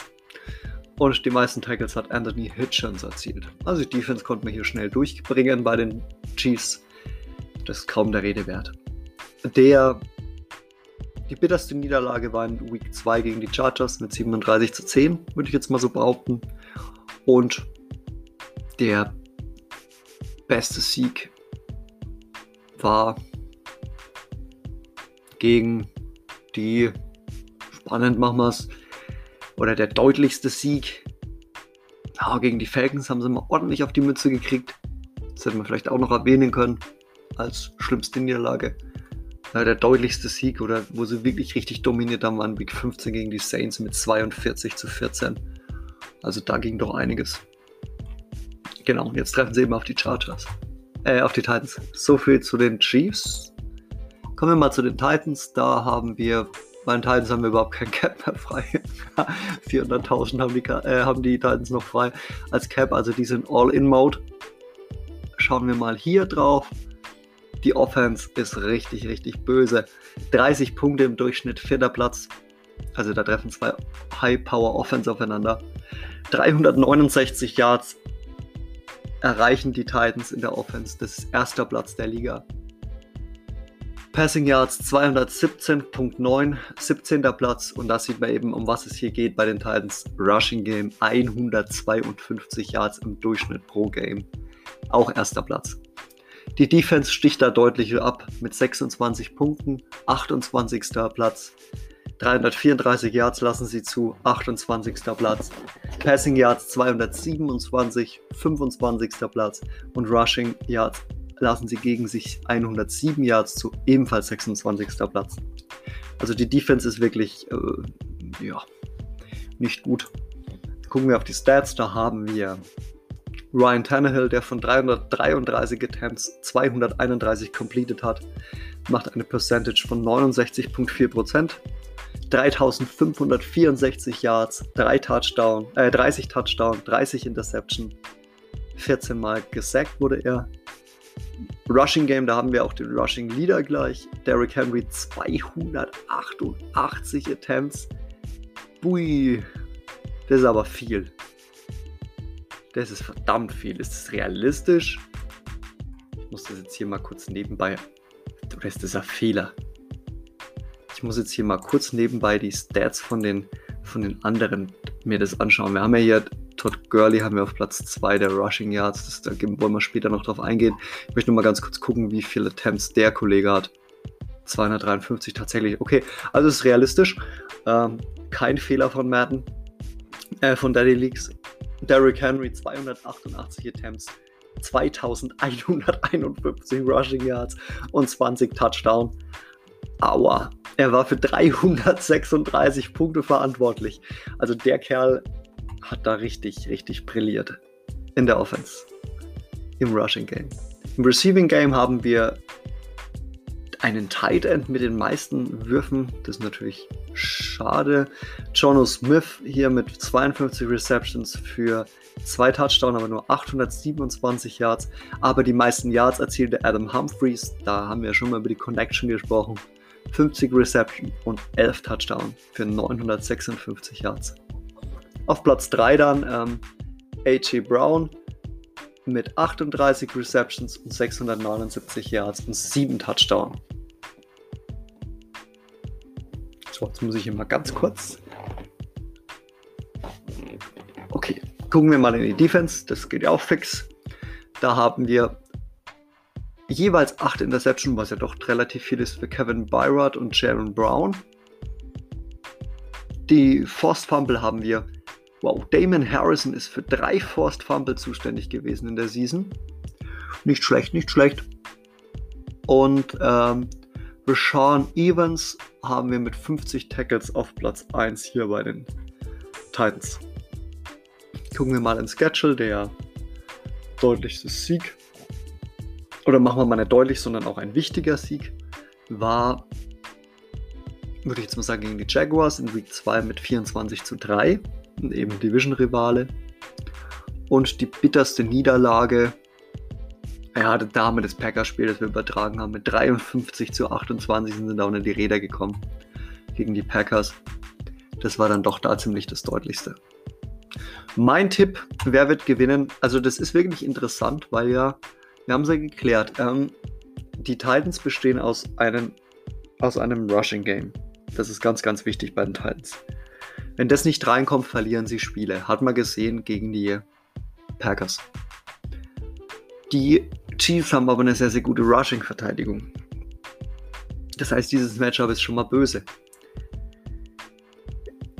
Und die meisten Tackles hat Anthony Hitchens erzielt. Also die Defense konnte man hier schnell durchbringen bei den Chiefs. Das ist kaum der Rede wert. Der, die bitterste Niederlage war in Week 2 gegen die Chargers mit 37 zu 10, würde ich jetzt mal so behaupten. Und der beste Sieg war gegen die, spannend machen wir es, oder der deutlichste Sieg. Ja, gegen die Falcons haben sie mal ordentlich auf die Mütze gekriegt. Das hätte man vielleicht auch noch erwähnen können als schlimmste Niederlage. Ja, der deutlichste Sieg oder wo sie wirklich richtig dominiert haben, waren Week 15 gegen die Saints mit 42 zu 14. Also da ging doch einiges. Genau, jetzt treffen sie eben auf die Chargers. Äh, auf die Titans. So viel zu den Chiefs. Kommen wir mal zu den Titans. Da haben wir, bei den Titans haben wir überhaupt kein Cap mehr frei. 400.000 haben, die, äh, haben die Titans noch frei als Cap, also die sind All-In-Mode. Schauen wir mal hier drauf. Die Offense ist richtig, richtig böse. 30 Punkte im Durchschnitt, vierter Platz. Also da treffen zwei High-Power-Offense aufeinander. 369 Yards erreichen die Titans in der Offense. Das ist erster Platz der Liga. Passing Yards 217.9, 17. Platz. Und da sieht man eben, um was es hier geht bei den Titans. Rushing Game 152 Yards im Durchschnitt pro Game. Auch erster Platz. Die Defense sticht da deutlich ab mit 26 Punkten, 28. Platz. 334 Yards lassen sie zu, 28. Platz. Passing Yards 227, 25. Platz. Und Rushing Yards lassen sie gegen sich 107 Yards zu, ebenfalls 26. Platz. Also die Defense ist wirklich, äh, ja, nicht gut. Gucken wir auf die Stats, da haben wir Ryan Tannehill, der von 333 Attempts 231 completed hat, macht eine Percentage von 69,4%. 3564 Yards, 3 Touchdown, äh, 30 Touchdown, 30 Interception, 14 Mal gesackt wurde er. Rushing Game, da haben wir auch den Rushing Leader gleich. Derrick Henry 288 Attempts. Bui, das ist aber viel. Das ist verdammt viel. Ist das realistisch? Ich muss das jetzt hier mal kurz nebenbei. Ist das ein Fehler? Ich muss jetzt hier mal kurz nebenbei die Stats von den, von den anderen mir das anschauen. Wir haben ja hier Todd Gurley haben wir auf Platz 2 der Rushing Yards. Das, da wollen wir später noch drauf eingehen. Ich möchte nur mal ganz kurz gucken, wie viele Attempts der Kollege hat. 253 tatsächlich. Okay, also ist realistisch. Ähm, kein Fehler von Madden, äh, von Daddy Leaks. Derrick Henry 288 Attempts, 2151 Rushing Yards und 20 Touchdown. Aua, er war für 336 Punkte verantwortlich. Also der Kerl hat da richtig, richtig brilliert in der Offense. Im Rushing Game. Im Receiving Game haben wir einen Tight End mit den meisten Würfen. Das ist natürlich schade. Jono Smith hier mit 52 Receptions für zwei Touchdowns, aber nur 827 Yards. Aber die meisten Yards erzielte Adam Humphreys. Da haben wir schon mal über die Connection gesprochen. 50 Reception und 11 Touchdown für 956 Yards. Auf Platz 3 dann ähm, A.J. Brown mit 38 Receptions und 679 Yards und 7 Touchdown. So, jetzt muss ich hier mal ganz kurz. Okay, gucken wir mal in die Defense. Das geht ja auch fix. Da haben wir jeweils 8 Interception, was ja doch relativ viel ist für Kevin Byrod und Jaron Brown. Die Forced Fumble haben wir. Wow, Damon Harrison ist für drei Forced Fumble zuständig gewesen in der Season. Nicht schlecht, nicht schlecht. Und ähm, Rashawn Evans haben wir mit 50 Tackles auf Platz 1 hier bei den Titans. Gucken wir mal ins Schedule, der deutlichste Sieg oder machen wir mal nicht deutlich, sondern auch ein wichtiger Sieg, war, würde ich jetzt mal sagen, gegen die Jaguars in Week 2 mit 24 zu 3, eben Division-Rivale. Und die bitterste Niederlage, ja, da haben wir das Packers-Spiel, das wir übertragen haben, mit 53 zu 28 sind da unter die Räder gekommen gegen die Packers. Das war dann doch da ziemlich das Deutlichste. Mein Tipp, wer wird gewinnen? Also das ist wirklich interessant, weil ja wir haben sie geklärt. Ähm, die Titans bestehen aus einem, aus einem Rushing Game. Das ist ganz, ganz wichtig bei den Titans. Wenn das nicht reinkommt, verlieren sie Spiele. Hat man gesehen gegen die Packers. Die Chiefs haben aber eine sehr, sehr gute Rushing-Verteidigung. Das heißt, dieses Matchup ist schon mal böse.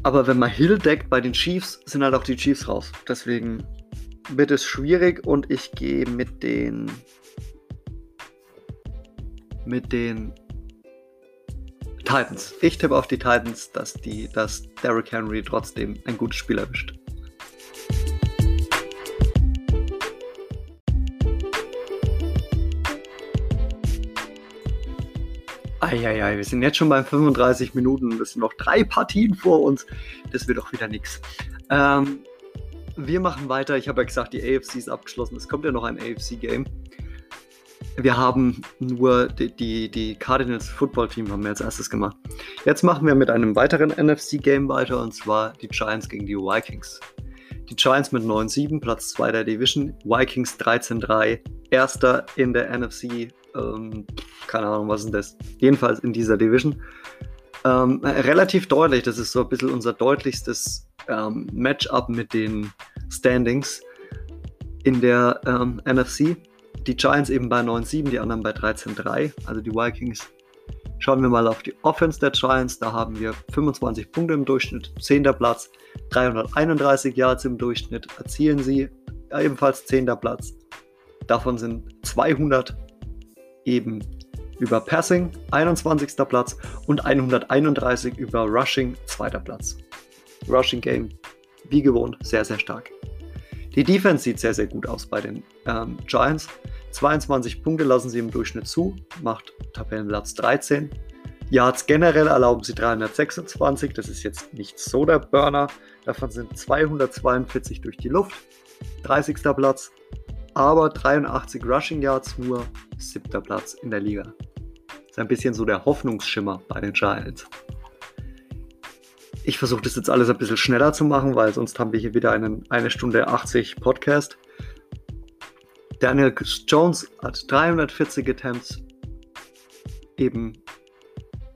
Aber wenn man Hill deckt bei den Chiefs, sind halt auch die Chiefs raus. Deswegen wird es schwierig und ich gehe mit den mit den Titans. Ich tippe auf die Titans, dass die, dass Derrick Henry trotzdem ein gutes Spiel erwischt. Eieiei, wir sind jetzt schon bei 35 Minuten und es sind noch drei Partien vor uns. Das wird doch wieder nichts. Ähm, wir machen weiter. Ich habe ja gesagt, die AFC ist abgeschlossen. Es kommt ja noch ein AFC-Game. Wir haben nur die, die, die Cardinals Football Team haben wir als erstes gemacht. Jetzt machen wir mit einem weiteren NFC-Game weiter und zwar die Giants gegen die Vikings. Die Giants mit 9-7, Platz 2 der Division. Vikings 13-3, erster in der NFC. Ähm, keine Ahnung, was ist das? Jedenfalls in dieser Division. Ähm, relativ deutlich, das ist so ein bisschen unser deutlichstes ähm, Matchup mit den Standings in der ähm, NFC. Die Giants eben bei 9-7, die anderen bei 13-3, also die Vikings. Schauen wir mal auf die Offense der Giants. Da haben wir 25 Punkte im Durchschnitt, 10. Platz, 331 Yards im Durchschnitt erzielen sie, ebenfalls 10. Platz. Davon sind 200 eben über Passing, 21. Platz und 131 über Rushing, 2. Platz. Rushing Game, wie gewohnt, sehr, sehr stark. Die Defense sieht sehr, sehr gut aus bei den ähm, Giants. 22 Punkte lassen sie im Durchschnitt zu, macht Tabellenplatz 13. Yards generell erlauben sie 326, das ist jetzt nicht so der Burner. Davon sind 242 durch die Luft, 30. Platz. Aber 83 Rushing Yards nur, 7. Platz in der Liga. Ist ein bisschen so der Hoffnungsschimmer bei den Giants. Ich versuche das jetzt alles ein bisschen schneller zu machen, weil sonst haben wir hier wieder einen eine Stunde 80 Podcast. Daniel Jones hat 340 Attempts eben,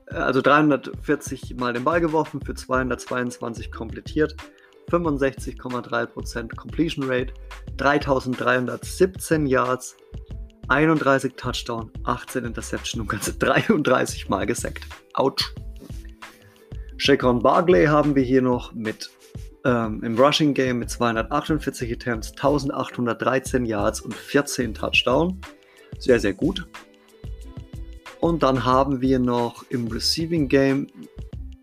äh, also 340 Mal den Ball geworfen, für 222 komplettiert, 65,3% Completion Rate, 3317 Yards, 31 Touchdown, 18 Interception und ganze 33 Mal gesackt. Autsch. Shaquan Barkley haben wir hier noch mit ähm, im Rushing Game mit 248 Attempts, 1813 Yards und 14 Touchdown. Sehr, sehr gut. Und dann haben wir noch im Receiving Game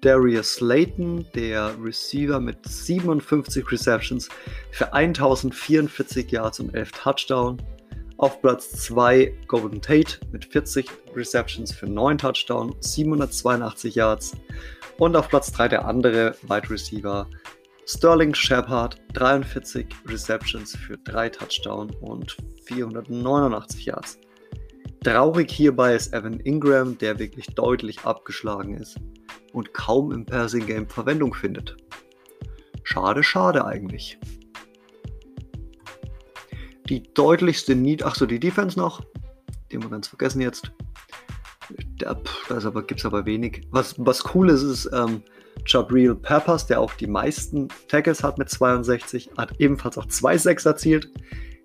Darius Slayton, der Receiver mit 57 Receptions für 1044 Yards und 11 Touchdown. Auf Platz 2 Golden Tate mit 40 Receptions für 9 Touchdown, 782 Yards. Und auf Platz 3 der andere Wide Receiver Sterling Shepard, 43 Receptions für 3 Touchdown und 489 Yards. Traurig hierbei ist Evan Ingram, der wirklich deutlich abgeschlagen ist und kaum im Passing Game Verwendung findet. Schade, schade eigentlich. Die deutlichste Need, achso, die Defense noch, den wir ganz vergessen jetzt. Da, da gibt es aber wenig. Was, was cool ist, ist, ähm, Jabril Peppers, der auch die meisten Tackles hat mit 62, hat ebenfalls auch zwei Sacks erzielt.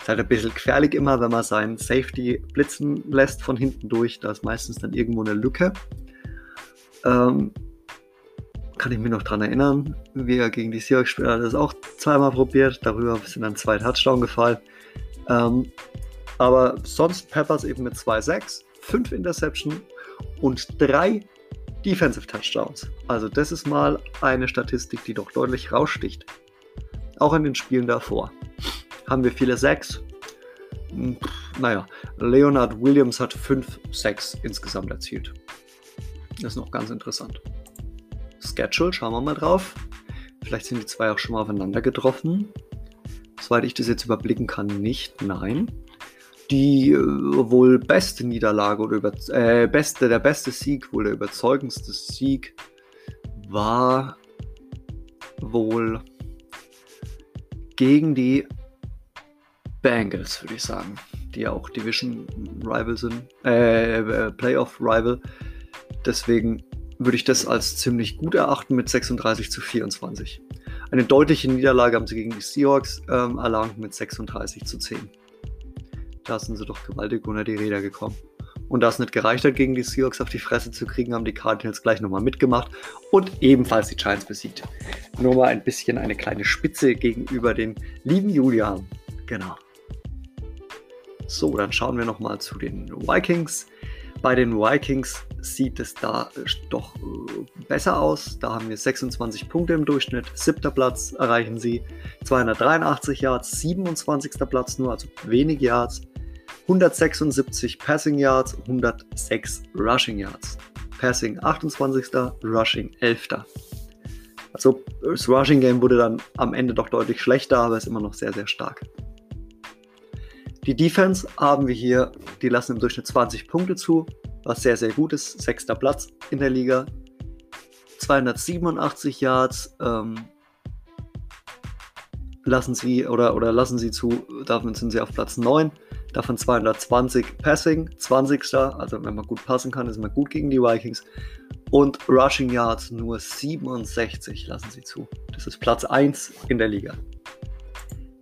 Ist halt ein bisschen gefährlich immer, wenn man seinen Safety blitzen lässt von hinten durch. Da ist meistens dann irgendwo eine Lücke. Ähm, kann ich mich noch daran erinnern, wie er gegen die Seahawks spielt, hat das auch zweimal probiert. Darüber sind dann zwei Touchdown gefallen. Ähm, aber sonst Peppers eben mit zwei Sacks, fünf Interception und drei Defensive Touchdowns. Also das ist mal eine Statistik, die doch deutlich raussticht. Auch in den Spielen davor. Haben wir viele Sacks? Hm, naja, Leonard Williams hat 5 Sacks insgesamt erzielt. Das ist noch ganz interessant. Schedule, schauen wir mal drauf. Vielleicht sind die zwei auch schon mal aufeinander getroffen. Soweit ich das jetzt überblicken kann, nicht. Nein die äh, wohl beste Niederlage oder über, äh, beste, der beste Sieg, wohl der überzeugendste Sieg war wohl gegen die Bengals, würde ich sagen, die ja auch Division Rival sind, äh, äh, Playoff Rival. Deswegen würde ich das als ziemlich gut erachten mit 36 zu 24. Eine deutliche Niederlage haben sie gegen die Seahawks ähm, erlangt mit 36 zu 10. Da sind sie doch gewaltig unter die Räder gekommen. Und da es nicht gereicht hat, gegen die Seahawks auf die Fresse zu kriegen, haben die Cardinals gleich nochmal mitgemacht und ebenfalls die Giants besiegt. Nur mal ein bisschen eine kleine Spitze gegenüber den lieben Julian. Genau. So, dann schauen wir nochmal zu den Vikings. Bei den Vikings sieht es da doch äh, besser aus. Da haben wir 26 Punkte im Durchschnitt. Siebter Platz erreichen sie. 283 Yards, 27. Platz nur, also wenig Yards. 176 Passing Yards, 106 Rushing Yards. Passing 28. Rushing 11. Also das Rushing Game wurde dann am Ende doch deutlich schlechter, aber ist immer noch sehr, sehr stark. Die Defense haben wir hier, die lassen im Durchschnitt 20 Punkte zu, was sehr, sehr gut ist. Sechster Platz in der Liga. 287 Yards ähm, lassen sie oder, oder lassen sie zu, davon sind sie auf Platz 9. Davon 220 Passing, 20. Also wenn man gut passen kann, ist man gut gegen die Vikings. Und Rushing Yards nur 67 lassen sie zu. Das ist Platz 1 in der Liga.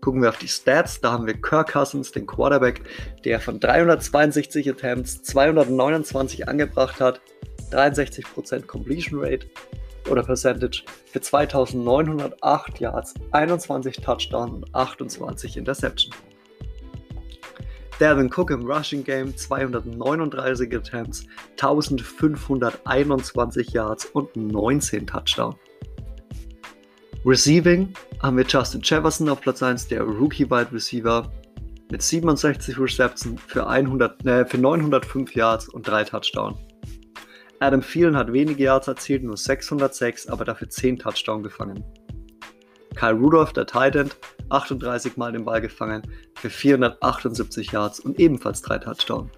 Gucken wir auf die Stats, da haben wir Kirk Cousins, den Quarterback, der von 362 Attempts 229 angebracht hat, 63% Completion Rate oder Percentage für 2908 Yards, 21 Touchdowns und 28 Interception. Devin Cook im Rushing Game 239 Attempts, 1521 Yards und 19 Touchdowns. Receiving haben wir Justin Jefferson auf Platz 1, der Rookie Wide Receiver mit 67 Receptions für, 100, äh, für 905 Yards und 3 Touchdowns. Adam Thielen hat wenige Yards erzielt, nur 606, aber dafür 10 Touchdowns gefangen. Kyle Rudolph, der Tight End, 38 Mal den Ball gefangen für 478 Yards und ebenfalls 3 Touchdowns.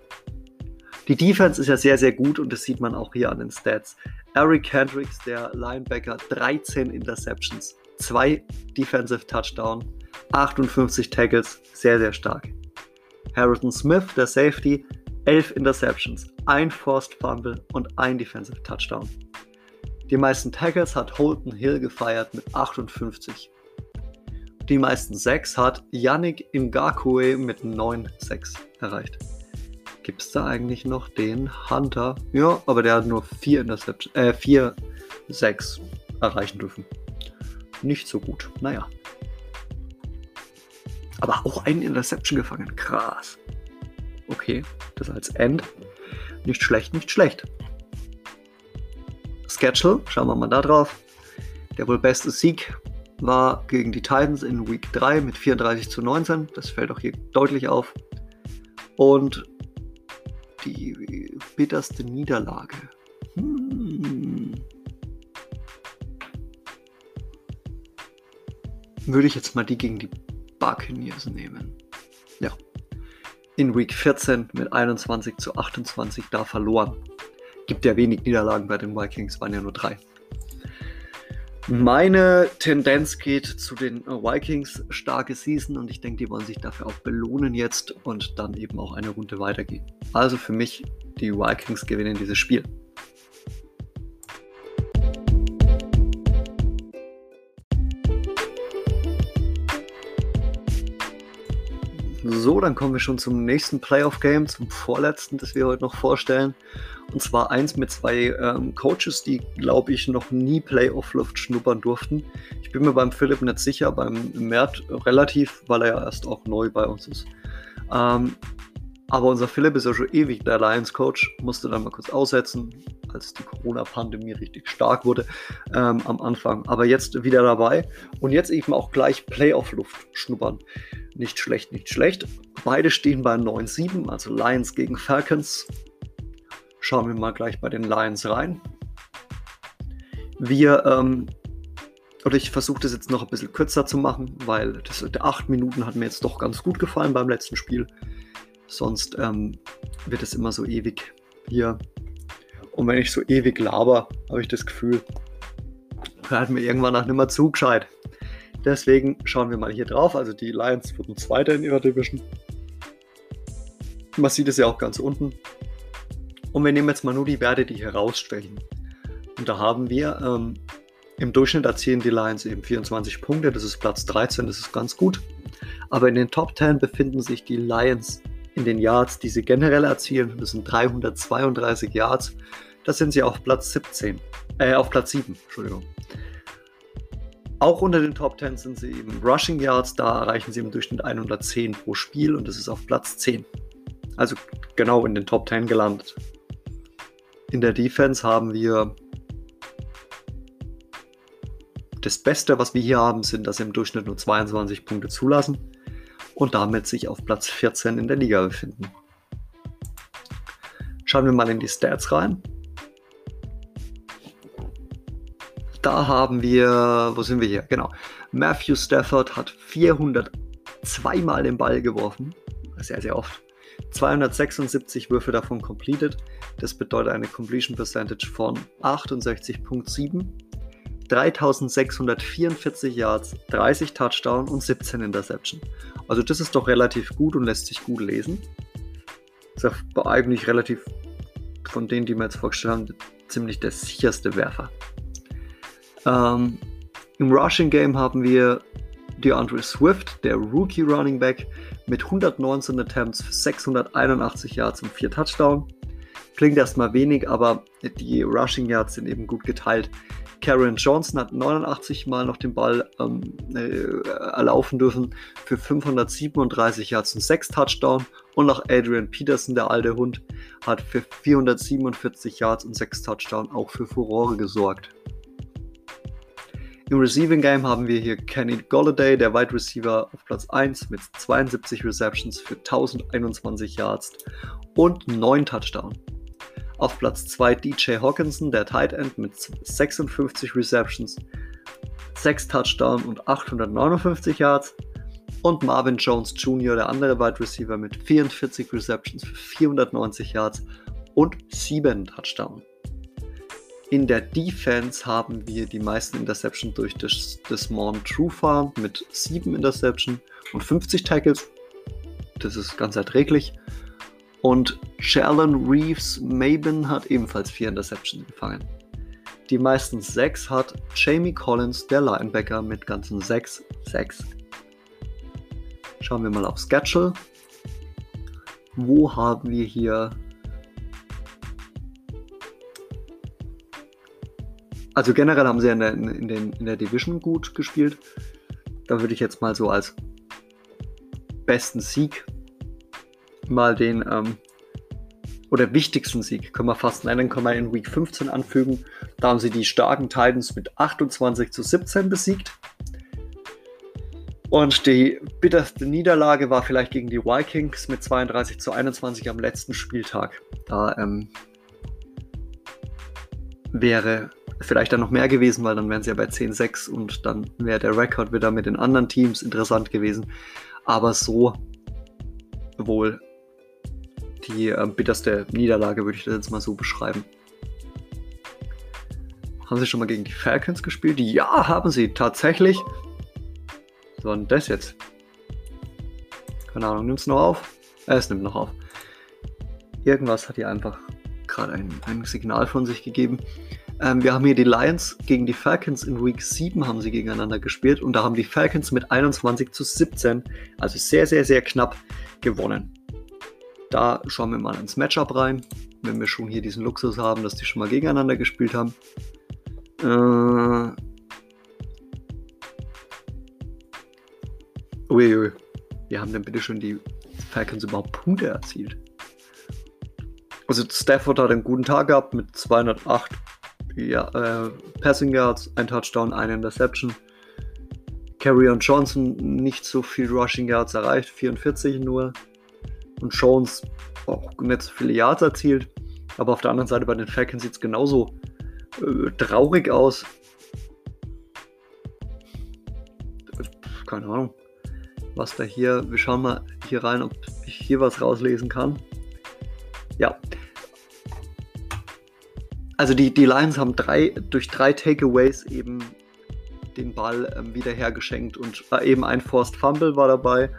Die Defense ist ja sehr, sehr gut und das sieht man auch hier an den Stats. Eric Hendricks, der Linebacker, 13 Interceptions, 2 Defensive Touchdown, 58 Tackles, sehr, sehr stark. Harrison Smith, der Safety, 11 Interceptions, 1 Forced Fumble und 1 Defensive Touchdown. Die meisten Tackles hat Holton Hill gefeiert mit 58. Die meisten 6 hat Yannick Ngakwe mit 9-6 erreicht. Gibt es da eigentlich noch den Hunter? Ja, aber der hat nur 4 Interceptions, äh, 4, 6 erreichen dürfen. Nicht so gut. Naja. Aber auch einen Interception gefangen. Krass. Okay, das als End. Nicht schlecht, nicht schlecht. Schedule, schauen wir mal da drauf. Der wohl beste Sieg war gegen die Titans in Week 3 mit 34 zu 19. Das fällt auch hier deutlich auf. Und die bitterste Niederlage. Hm. Würde ich jetzt mal die gegen die Buccaneers nehmen. Ja. In Week 14 mit 21 zu 28 da verloren. Gibt ja wenig Niederlagen bei den Vikings, waren ja nur drei. Meine Tendenz geht zu den Vikings, starke Season und ich denke, die wollen sich dafür auch belohnen jetzt und dann eben auch eine Runde weitergehen. Also für mich, die Vikings gewinnen dieses Spiel. So, dann kommen wir schon zum nächsten Playoff-Game, zum vorletzten, das wir heute noch vorstellen. Und zwar eins mit zwei ähm, Coaches, die, glaube ich, noch nie Playoff-Luft schnuppern durften. Ich bin mir beim Philipp nicht sicher, beim Mert relativ, weil er ja erst auch neu bei uns ist. Ähm, aber unser Philipp ist ja schon ewig der Lions-Coach, musste dann mal kurz aussetzen, als die Corona-Pandemie richtig stark wurde ähm, am Anfang. Aber jetzt wieder dabei und jetzt eben auch gleich Playoff-Luft schnuppern. Nicht schlecht, nicht schlecht. Beide stehen bei 9-7, also Lions gegen Falcons. Schauen wir mal gleich bei den Lions rein. Wir, ähm, oder ich versuche das jetzt noch ein bisschen kürzer zu machen, weil das, der 8 Minuten hat mir jetzt doch ganz gut gefallen beim letzten Spiel. Sonst ähm, wird es immer so ewig hier. Und wenn ich so ewig laber, habe ich das Gefühl, hört mir irgendwann nach nicht mehr zu gescheit. Deswegen schauen wir mal hier drauf. Also die Lions wurden Zweiter in ihrer Division. Man sieht es ja auch ganz unten. Und wir nehmen jetzt mal nur die Werte, die hier rausstechen. Und da haben wir ähm, im Durchschnitt erzielen die Lions eben 24 Punkte. Das ist Platz 13, das ist ganz gut. Aber in den Top 10 befinden sich die Lions in den Yards, die sie generell erzielen. Das sind 332 Yards. Da sind sie auf Platz 17. Äh, auf Platz 7, Entschuldigung. Auch unter den Top 10 sind sie eben Rushing Yards, da erreichen sie im Durchschnitt 110 pro Spiel und das ist auf Platz 10. Also genau in den Top 10 gelandet. In der Defense haben wir das Beste, was wir hier haben, sind, dass sie im Durchschnitt nur 22 Punkte zulassen und damit sich auf Platz 14 in der Liga befinden. Schauen wir mal in die Stats rein. Da haben wir, wo sind wir hier? Genau. Matthew Stafford hat 402 Mal den Ball geworfen. Sehr, sehr oft. 276 Würfe davon completed. Das bedeutet eine Completion Percentage von 68,7. 3644 Yards, 30 Touchdown und 17 Interception. Also das ist doch relativ gut und lässt sich gut lesen. Ist ja eigentlich relativ von denen, die wir jetzt vorgestellt haben, ziemlich der sicherste Werfer. Ähm, Im Rushing Game haben wir DeAndre Swift, der Rookie Running Back, mit 119 Attempts für 681 Yards und 4 Touchdown. Klingt erstmal wenig, aber die Rushing Yards sind eben gut geteilt. Karen Johnson hat 89 Mal noch den Ball ähm, äh, erlaufen dürfen für 537 Yards und 6 Touchdown. Und auch Adrian Peterson, der alte Hund, hat für 447 Yards und 6 Touchdown auch für Furore gesorgt. Im Receiving Game haben wir hier Kenny Golladay, der Wide Receiver auf Platz 1 mit 72 Receptions für 1021 Yards und 9 Touchdowns. Auf Platz 2 DJ Hawkinson, der Tight End mit 56 Receptions, 6 Touchdowns und 859 Yards. Und Marvin Jones Jr., der andere Wide Receiver mit 44 Receptions für 490 Yards und 7 Touchdowns. In der Defense haben wir die meisten Interceptions durch Desmond Trufant mit 7 Interceptions und 50 Tackles. Das ist ganz erträglich. Und Jalen Reeves Maben hat ebenfalls vier Interceptions gefangen. Die meisten sechs hat Jamie Collins, der Linebacker, mit ganzen sechs Sacks. Schauen wir mal auf Schedule. Wo haben wir hier Also generell haben sie in der, in, den, in der Division gut gespielt. Da würde ich jetzt mal so als besten Sieg mal den ähm, oder wichtigsten Sieg, können wir fast nennen, können wir in Week 15 anfügen. Da haben sie die starken Titans mit 28 zu 17 besiegt. Und die bitterste Niederlage war vielleicht gegen die Vikings mit 32 zu 21 am letzten Spieltag. Da ähm, wäre vielleicht dann noch mehr gewesen, weil dann wären sie ja bei 10-6 und dann wäre der Rekord wieder mit den anderen Teams interessant gewesen. Aber so wohl die äh, bitterste Niederlage, würde ich das jetzt mal so beschreiben. Haben sie schon mal gegen die Falcons gespielt? Ja, haben sie tatsächlich. Was war denn das jetzt? Keine Ahnung, nimmt es noch auf? Äh, es nimmt noch auf. Irgendwas hat hier einfach gerade ein, ein Signal von sich gegeben. Ähm, wir haben hier die Lions gegen die Falcons in Week 7 haben sie gegeneinander gespielt und da haben die Falcons mit 21 zu 17, also sehr, sehr, sehr knapp gewonnen. Da schauen wir mal ins Matchup rein, wenn wir schon hier diesen Luxus haben, dass die schon mal gegeneinander gespielt haben. Äh, Uiui, wie haben denn bitte schon die Falcons überhaupt Punkte erzielt? Also Stafford hat einen guten Tag gehabt mit 208 ja, äh, Passing Yards, ein Touchdown, eine Interception. Carrion Johnson nicht so viel Rushing Yards erreicht, 44 nur und Jones auch nicht so viele Yards erzielt. Aber auf der anderen Seite bei den Falcons sieht es genauso äh, traurig aus. Keine Ahnung, was da hier. Wir schauen mal hier rein, ob ich hier was rauslesen kann. Ja. Also die, die Lions haben drei, durch drei Takeaways eben den Ball ähm, wieder hergeschenkt und äh, eben ein Forced Fumble war dabei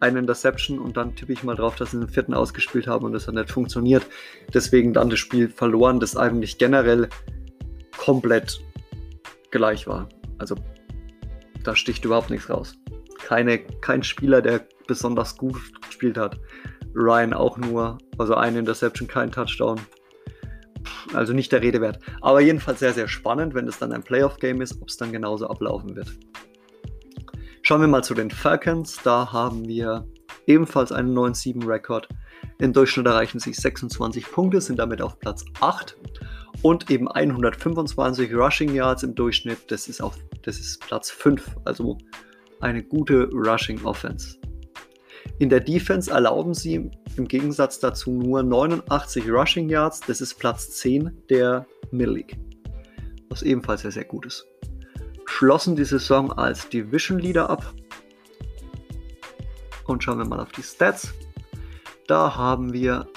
eine Interception und dann tippe ich mal drauf, dass sie den vierten ausgespielt haben und das hat nicht funktioniert. Deswegen dann das Spiel verloren, das eigentlich generell komplett gleich war. Also da sticht überhaupt nichts raus. Keine, kein Spieler, der besonders gut gespielt hat. Ryan auch nur, also eine Interception, kein Touchdown. also nicht der Rede wert. Aber jedenfalls sehr, sehr spannend, wenn es dann ein Playoff-Game ist, ob es dann genauso ablaufen wird. Schauen wir mal zu den Falcons. Da haben wir ebenfalls einen 9-7-Rekord. Im Durchschnitt erreichen sie 26 Punkte, sind damit auf Platz 8 und eben 125 Rushing Yards im Durchschnitt. Das ist, auf, das ist Platz 5, also eine gute Rushing Offense. In der Defense erlauben sie im Gegensatz dazu nur 89 Rushing Yards, das ist Platz 10 der Middle League, was ebenfalls sehr, sehr gut ist. Schlossen die Saison als Division Leader ab. Und schauen wir mal auf die Stats. Da haben wir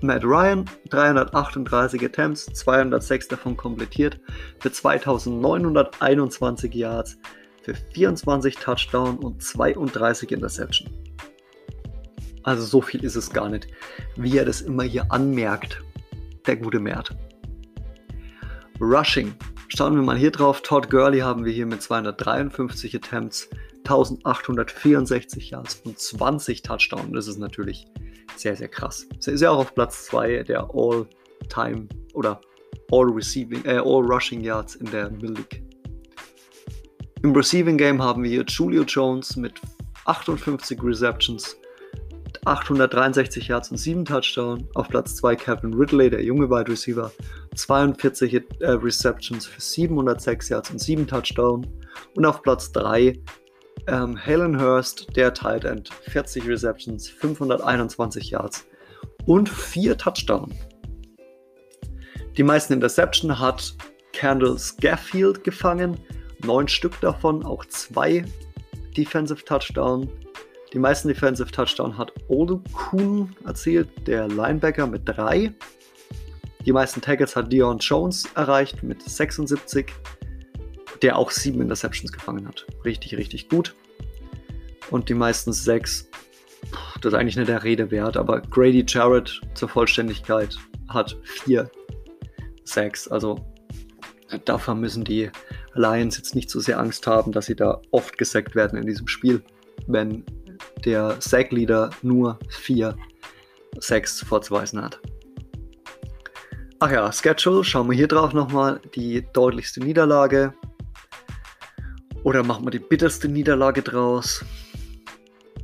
Matt Ryan, 338 Attempts, 206 davon komplettiert, für 2921 Yards, für 24 Touchdown und 32 Interception. Also so viel ist es gar nicht, wie er das immer hier anmerkt, der gute Mert. Rushing. Schauen wir mal hier drauf. Todd Gurley haben wir hier mit 253 Attempts, 1864 Yards und 20 Touchdowns. Das ist natürlich sehr, sehr krass. Sie ist ja auch auf Platz 2 der All-Time oder All-Receiving, äh, All-Rushing Yards in der Middle League. Im Receiving Game haben wir Julio Jones mit 58 Receptions, 863 Yards und 7 Touchdowns. Auf Platz 2 Kevin Ridley, der junge Wide Receiver, 42 äh, Receptions für 706 Yards und 7 Touchdowns. Und auf Platz 3 ähm, Helen Hurst, der Tight End, 40 Receptions, 521 Yards und 4 Touchdowns. Die meisten Interception hat Candle Scaffield gefangen, 9 Stück davon, auch 2 Defensive Touchdowns. Die meisten Defensive Touchdowns hat Kuhn erzielt, der Linebacker mit 3. Die meisten Tackles hat Dion Jones erreicht mit 76 der auch sieben Interceptions gefangen hat. Richtig, richtig gut. Und die meisten sechs, das ist eigentlich nicht der Rede wert, aber Grady Jarrett zur Vollständigkeit hat vier Sacks. Also davon müssen die Lions jetzt nicht so sehr Angst haben, dass sie da oft gesackt werden in diesem Spiel, wenn der Sack-Leader nur vier Sacks vorzuweisen hat. Ach ja, Schedule, schauen wir hier drauf nochmal. Die deutlichste Niederlage oder machen wir die bitterste Niederlage draus?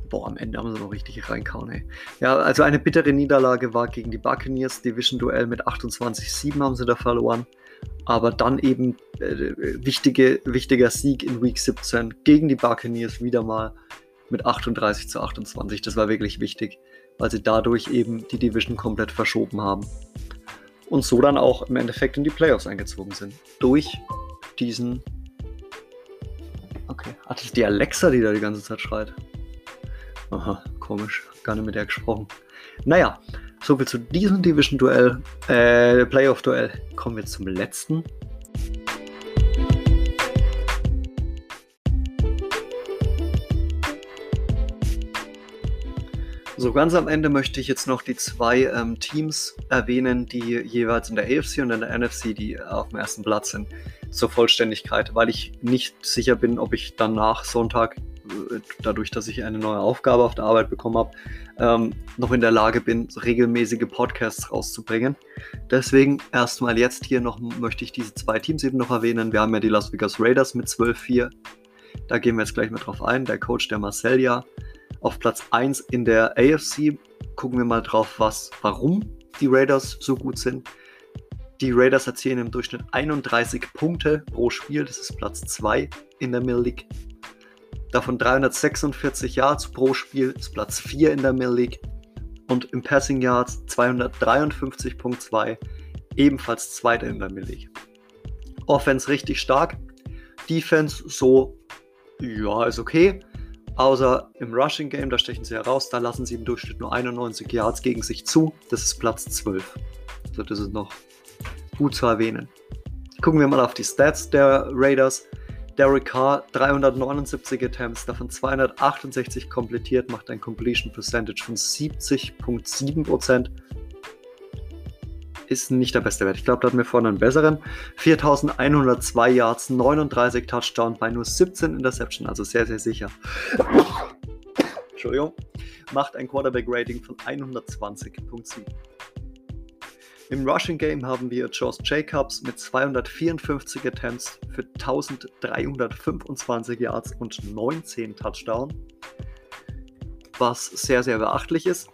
Boah, am Ende haben sie noch richtig reinkauen, ey. Ja, also eine bittere Niederlage war gegen die Buccaneers. Division-Duell mit 28-7 haben sie da verloren. Aber dann eben äh, wichtige, wichtiger Sieg in Week 17 gegen die Buccaneers wieder mal mit 38 zu 28. Das war wirklich wichtig, weil sie dadurch eben die Division komplett verschoben haben. Und so dann auch im Endeffekt in die Playoffs eingezogen sind. Durch diesen Okay. Ach, das die Alexa, die da die ganze Zeit schreit. Aha, komisch. Gar nicht mit der gesprochen. Naja, soviel zu diesem Division-Duell, äh, Playoff-Duell. Kommen wir zum letzten. So, ganz am Ende möchte ich jetzt noch die zwei ähm, Teams erwähnen, die jeweils in der AFC und in der NFC, die auf dem ersten Platz sind, zur Vollständigkeit, weil ich nicht sicher bin, ob ich dann nach Sonntag, äh, dadurch, dass ich eine neue Aufgabe auf der Arbeit bekommen habe, ähm, noch in der Lage bin, regelmäßige Podcasts rauszubringen. Deswegen erstmal jetzt hier noch möchte ich diese zwei Teams eben noch erwähnen. Wir haben ja die Las Vegas Raiders mit 12-4. Da gehen wir jetzt gleich mal drauf ein. Der Coach, der Marcel ja auf Platz 1 in der AFC. Gucken wir mal drauf, was, warum die Raiders so gut sind. Die Raiders erzielen im Durchschnitt 31 Punkte pro Spiel, das ist Platz 2 in der Middle League. Davon 346 Yards pro Spiel ist Platz 4 in der Middle League. Und im Passing Yards 253.2, ebenfalls zweiter in der Middle League. Offense richtig stark. Defense so, ja, ist okay. Außer im Rushing Game, da stechen sie heraus, da lassen sie im Durchschnitt nur 91 Yards gegen sich zu. Das ist Platz 12. Also das ist noch gut zu erwähnen. Gucken wir mal auf die Stats der Raiders. Derek Carr 379 Attempts, davon 268 komplettiert, macht ein Completion Percentage von 70,7% ist nicht der beste Wert. Ich glaube, da hatten wir vorne einen besseren. 4102 Yards, 39 Touchdown bei nur 17 Interception, also sehr, sehr sicher. Entschuldigung. Macht ein Quarterback-Rating von 120.7. Im Rushing Game haben wir Josh Jacobs mit 254 Attempts für 1325 Yards und 19 Touchdowns, was sehr, sehr beachtlich ist.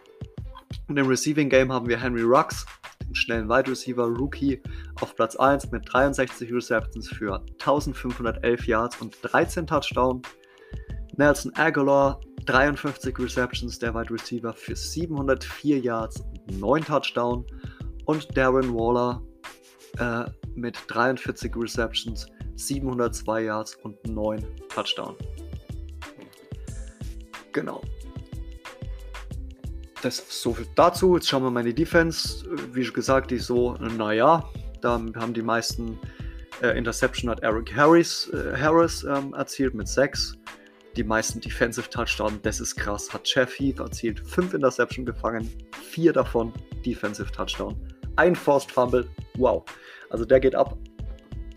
Und im Receiving Game haben wir Henry Rux, den schnellen Wide Receiver Rookie, auf Platz 1 mit 63 Receptions für 1511 Yards und 13 Touchdowns. Nelson Aguilar, 53 Receptions, der Wide Receiver für 704 Yards und 9 Touchdowns. Und Darren Waller äh, mit 43 Receptions, 702 Yards und 9 Touchdowns. Genau. Das so viel dazu. Jetzt schauen wir mal in die Defense. Wie gesagt, die ist so, naja, da haben die meisten äh, Interception hat Eric Harris, äh, Harris ähm, erzielt mit 6. Die meisten Defensive Touchdowns, das ist krass, hat Jeff Heath erzielt. 5 Interception gefangen, 4 davon Defensive Touchdown. Ein Forced Fumble, wow. Also der geht ab.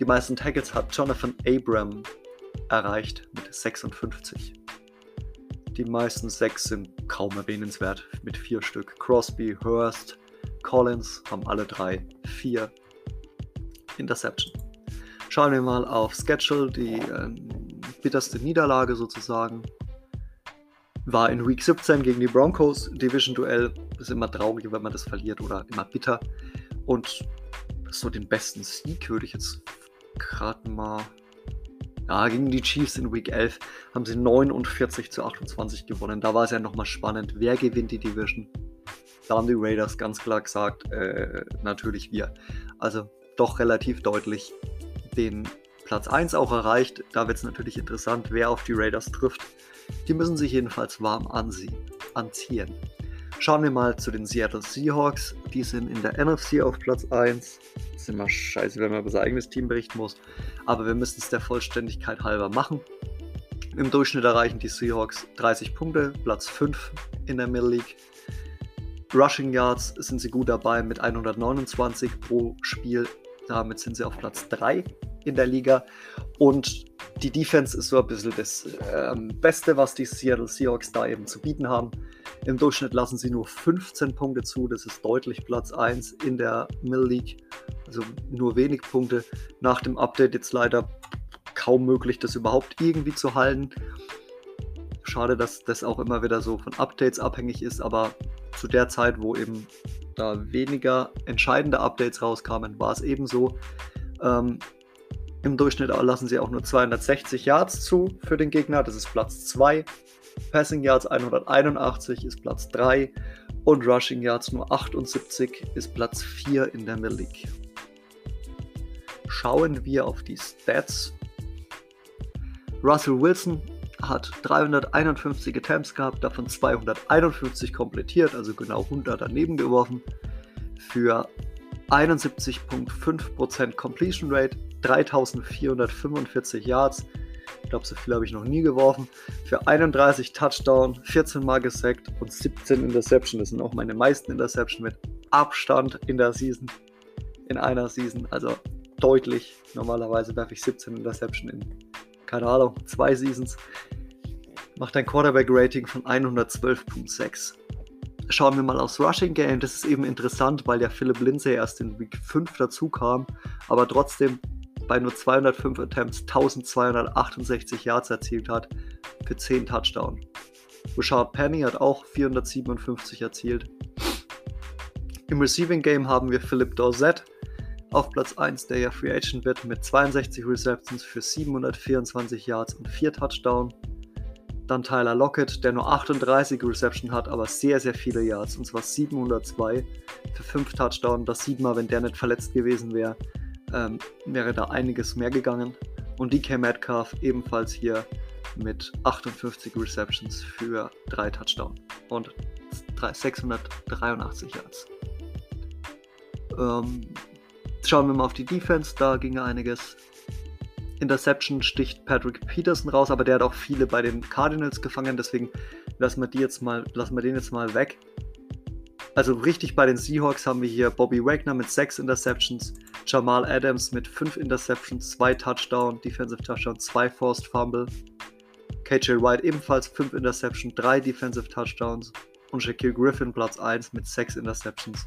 Die meisten Tackles hat Jonathan Abram erreicht mit 56. Die meisten sechs sind kaum erwähnenswert mit vier Stück. Crosby, Hurst, Collins haben alle drei vier Interception. Schauen wir mal auf Schedule, die äh, bitterste Niederlage sozusagen. War in Week 17 gegen die Broncos. Division-Duell ist immer traurig, wenn man das verliert oder immer bitter. Und so den besten Sieg würde ich jetzt gerade mal ja, gegen die Chiefs in Week 11 haben sie 49 zu 28 gewonnen. Da war es ja nochmal spannend, wer gewinnt die Division. Da haben die Raiders ganz klar gesagt, äh, natürlich wir. Also doch relativ deutlich den Platz 1 auch erreicht. Da wird es natürlich interessant, wer auf die Raiders trifft. Die müssen sich jedenfalls warm anziehen. Schauen wir mal zu den Seattle Seahawks. Die sind in der NFC auf Platz 1. Das ist immer scheiße, wenn man über sein eigenes Team berichten muss. Aber wir müssen es der Vollständigkeit halber machen. Im Durchschnitt erreichen die Seahawks 30 Punkte, Platz 5 in der Middle League. Rushing Yards sind sie gut dabei mit 129 pro Spiel. Damit sind sie auf Platz 3 in der Liga. Und die Defense ist so ein bisschen das ähm, Beste, was die Seattle Seahawks da eben zu bieten haben. Im Durchschnitt lassen sie nur 15 Punkte zu. Das ist deutlich Platz 1 in der Mill League. Also nur wenig Punkte. Nach dem Update jetzt leider kaum möglich, das überhaupt irgendwie zu halten. Schade, dass das auch immer wieder so von Updates abhängig ist, aber zu der Zeit, wo eben da weniger entscheidende Updates rauskamen, war es eben so. Ähm, Im Durchschnitt lassen sie auch nur 260 Yards zu für den Gegner, das ist Platz 2. Passing Yards 181 ist Platz 3 und Rushing Yards nur 78 ist Platz 4 in der Middle League. Schauen wir auf die Stats. Russell Wilson hat 351 Attempts gehabt, davon 251 komplettiert, also genau 100 daneben geworfen. Für 71,5% Completion Rate, 3445 Yards, ich glaube, so viel habe ich noch nie geworfen. Für 31 Touchdown, 14 Mal gesackt und 17 Interception. Das sind auch meine meisten Interception mit Abstand in der Season. In einer Season. Also deutlich. Normalerweise werfe ich 17 Interception in, keine Ahnung, zwei Seasons. Macht ein Quarterback-Rating von 112,6. Schauen wir mal aufs Rushing Game. Das ist eben interessant, weil der Philip Lindsay erst in Week 5 dazu kam, aber trotzdem bei nur 205 Attempts 1268 Yards erzielt hat für 10 Touchdowns. Richard Penny hat auch 457 erzielt. Im Receiving Game haben wir Philip Dorsett auf Platz 1, der ja Free Agent wird, mit 62 Receptions für 724 Yards und 4 Touchdowns. Dann Tyler Lockett, der nur 38 Reception hat, aber sehr, sehr viele Yards, und zwar 702 für 5 Touchdowns. Das sieht man, wenn der nicht verletzt gewesen wäre, ähm, wäre da einiges mehr gegangen. Und DK Metcalf ebenfalls hier mit 58 Receptions für 3 Touchdowns und 683 Yards. Ähm, schauen wir mal auf die Defense, da ging einiges. Interception sticht Patrick Peterson raus, aber der hat auch viele bei den Cardinals gefangen, deswegen lassen wir, die jetzt mal, lassen wir den jetzt mal weg. Also richtig bei den Seahawks haben wir hier Bobby Wagner mit 6 Interceptions, Jamal Adams mit 5 Interceptions, 2 Touchdown, Defensive Touchdown, 2 Forced Fumble. KJ White ebenfalls 5 Interceptions, 3 Defensive Touchdowns. Und Shaquille Griffin Platz 1 mit 6 Interceptions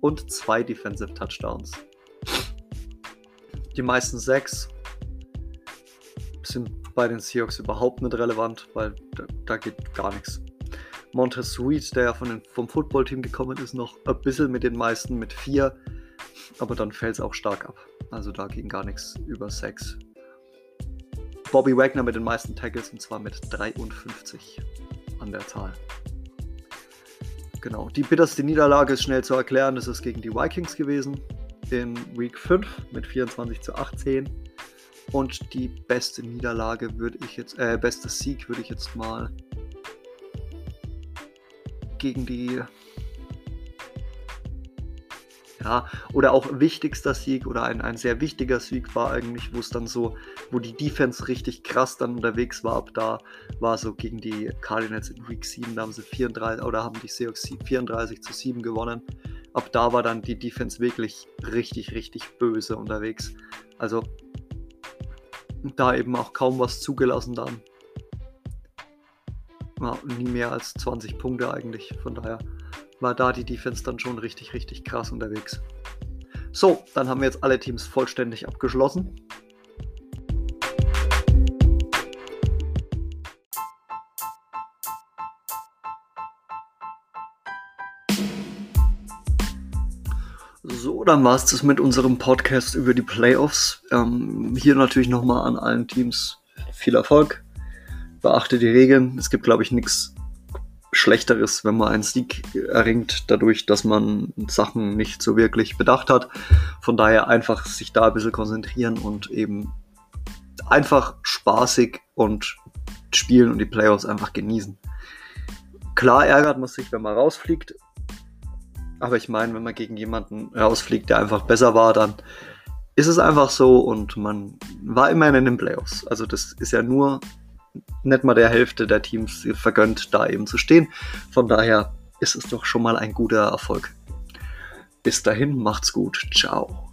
und zwei Defensive Touchdowns. Die meisten sechs sind bei den Seahawks überhaupt nicht relevant, weil da, da geht gar nichts. Montez Sweet, der ja von den, vom Footballteam gekommen ist, noch ein bisschen mit den meisten mit vier, aber dann fällt es auch stark ab. Also da ging gar nichts über sechs. Bobby Wagner mit den meisten Tackles und zwar mit 53 an der Zahl. Genau, die bitterste Niederlage ist schnell zu erklären, das ist gegen die Vikings gewesen in Week 5 mit 24 zu 18. Und die beste Niederlage würde ich jetzt, äh, beste Sieg würde ich jetzt mal gegen die ja, oder auch wichtigster Sieg oder ein, ein sehr wichtiger Sieg war eigentlich, wo es dann so, wo die Defense richtig krass dann unterwegs war. Ab da war so gegen die Cardinals in Week 7, da haben sie 34 oder haben die Seahawks 34 zu 7 gewonnen. Ab da war dann die Defense wirklich richtig, richtig böse unterwegs. Also da eben auch kaum was zugelassen dann. Ja, nie mehr als 20 Punkte eigentlich. Von daher war da die Defense dann schon richtig, richtig krass unterwegs. So, dann haben wir jetzt alle Teams vollständig abgeschlossen. So, dann war es das mit unserem Podcast über die Playoffs. Ähm, hier natürlich nochmal an allen Teams viel Erfolg. Beachte die Regeln. Es gibt, glaube ich, nichts Schlechteres, wenn man einen Sieg erringt, dadurch, dass man Sachen nicht so wirklich bedacht hat. Von daher einfach sich da ein bisschen konzentrieren und eben einfach spaßig und spielen und die Playoffs einfach genießen. Klar ärgert man sich, wenn man rausfliegt, aber ich meine, wenn man gegen jemanden rausfliegt, der einfach besser war, dann ist es einfach so und man war immerhin in den Playoffs. Also das ist ja nur nicht mal der Hälfte der Teams vergönnt, da eben zu stehen. Von daher ist es doch schon mal ein guter Erfolg. Bis dahin, macht's gut. Ciao.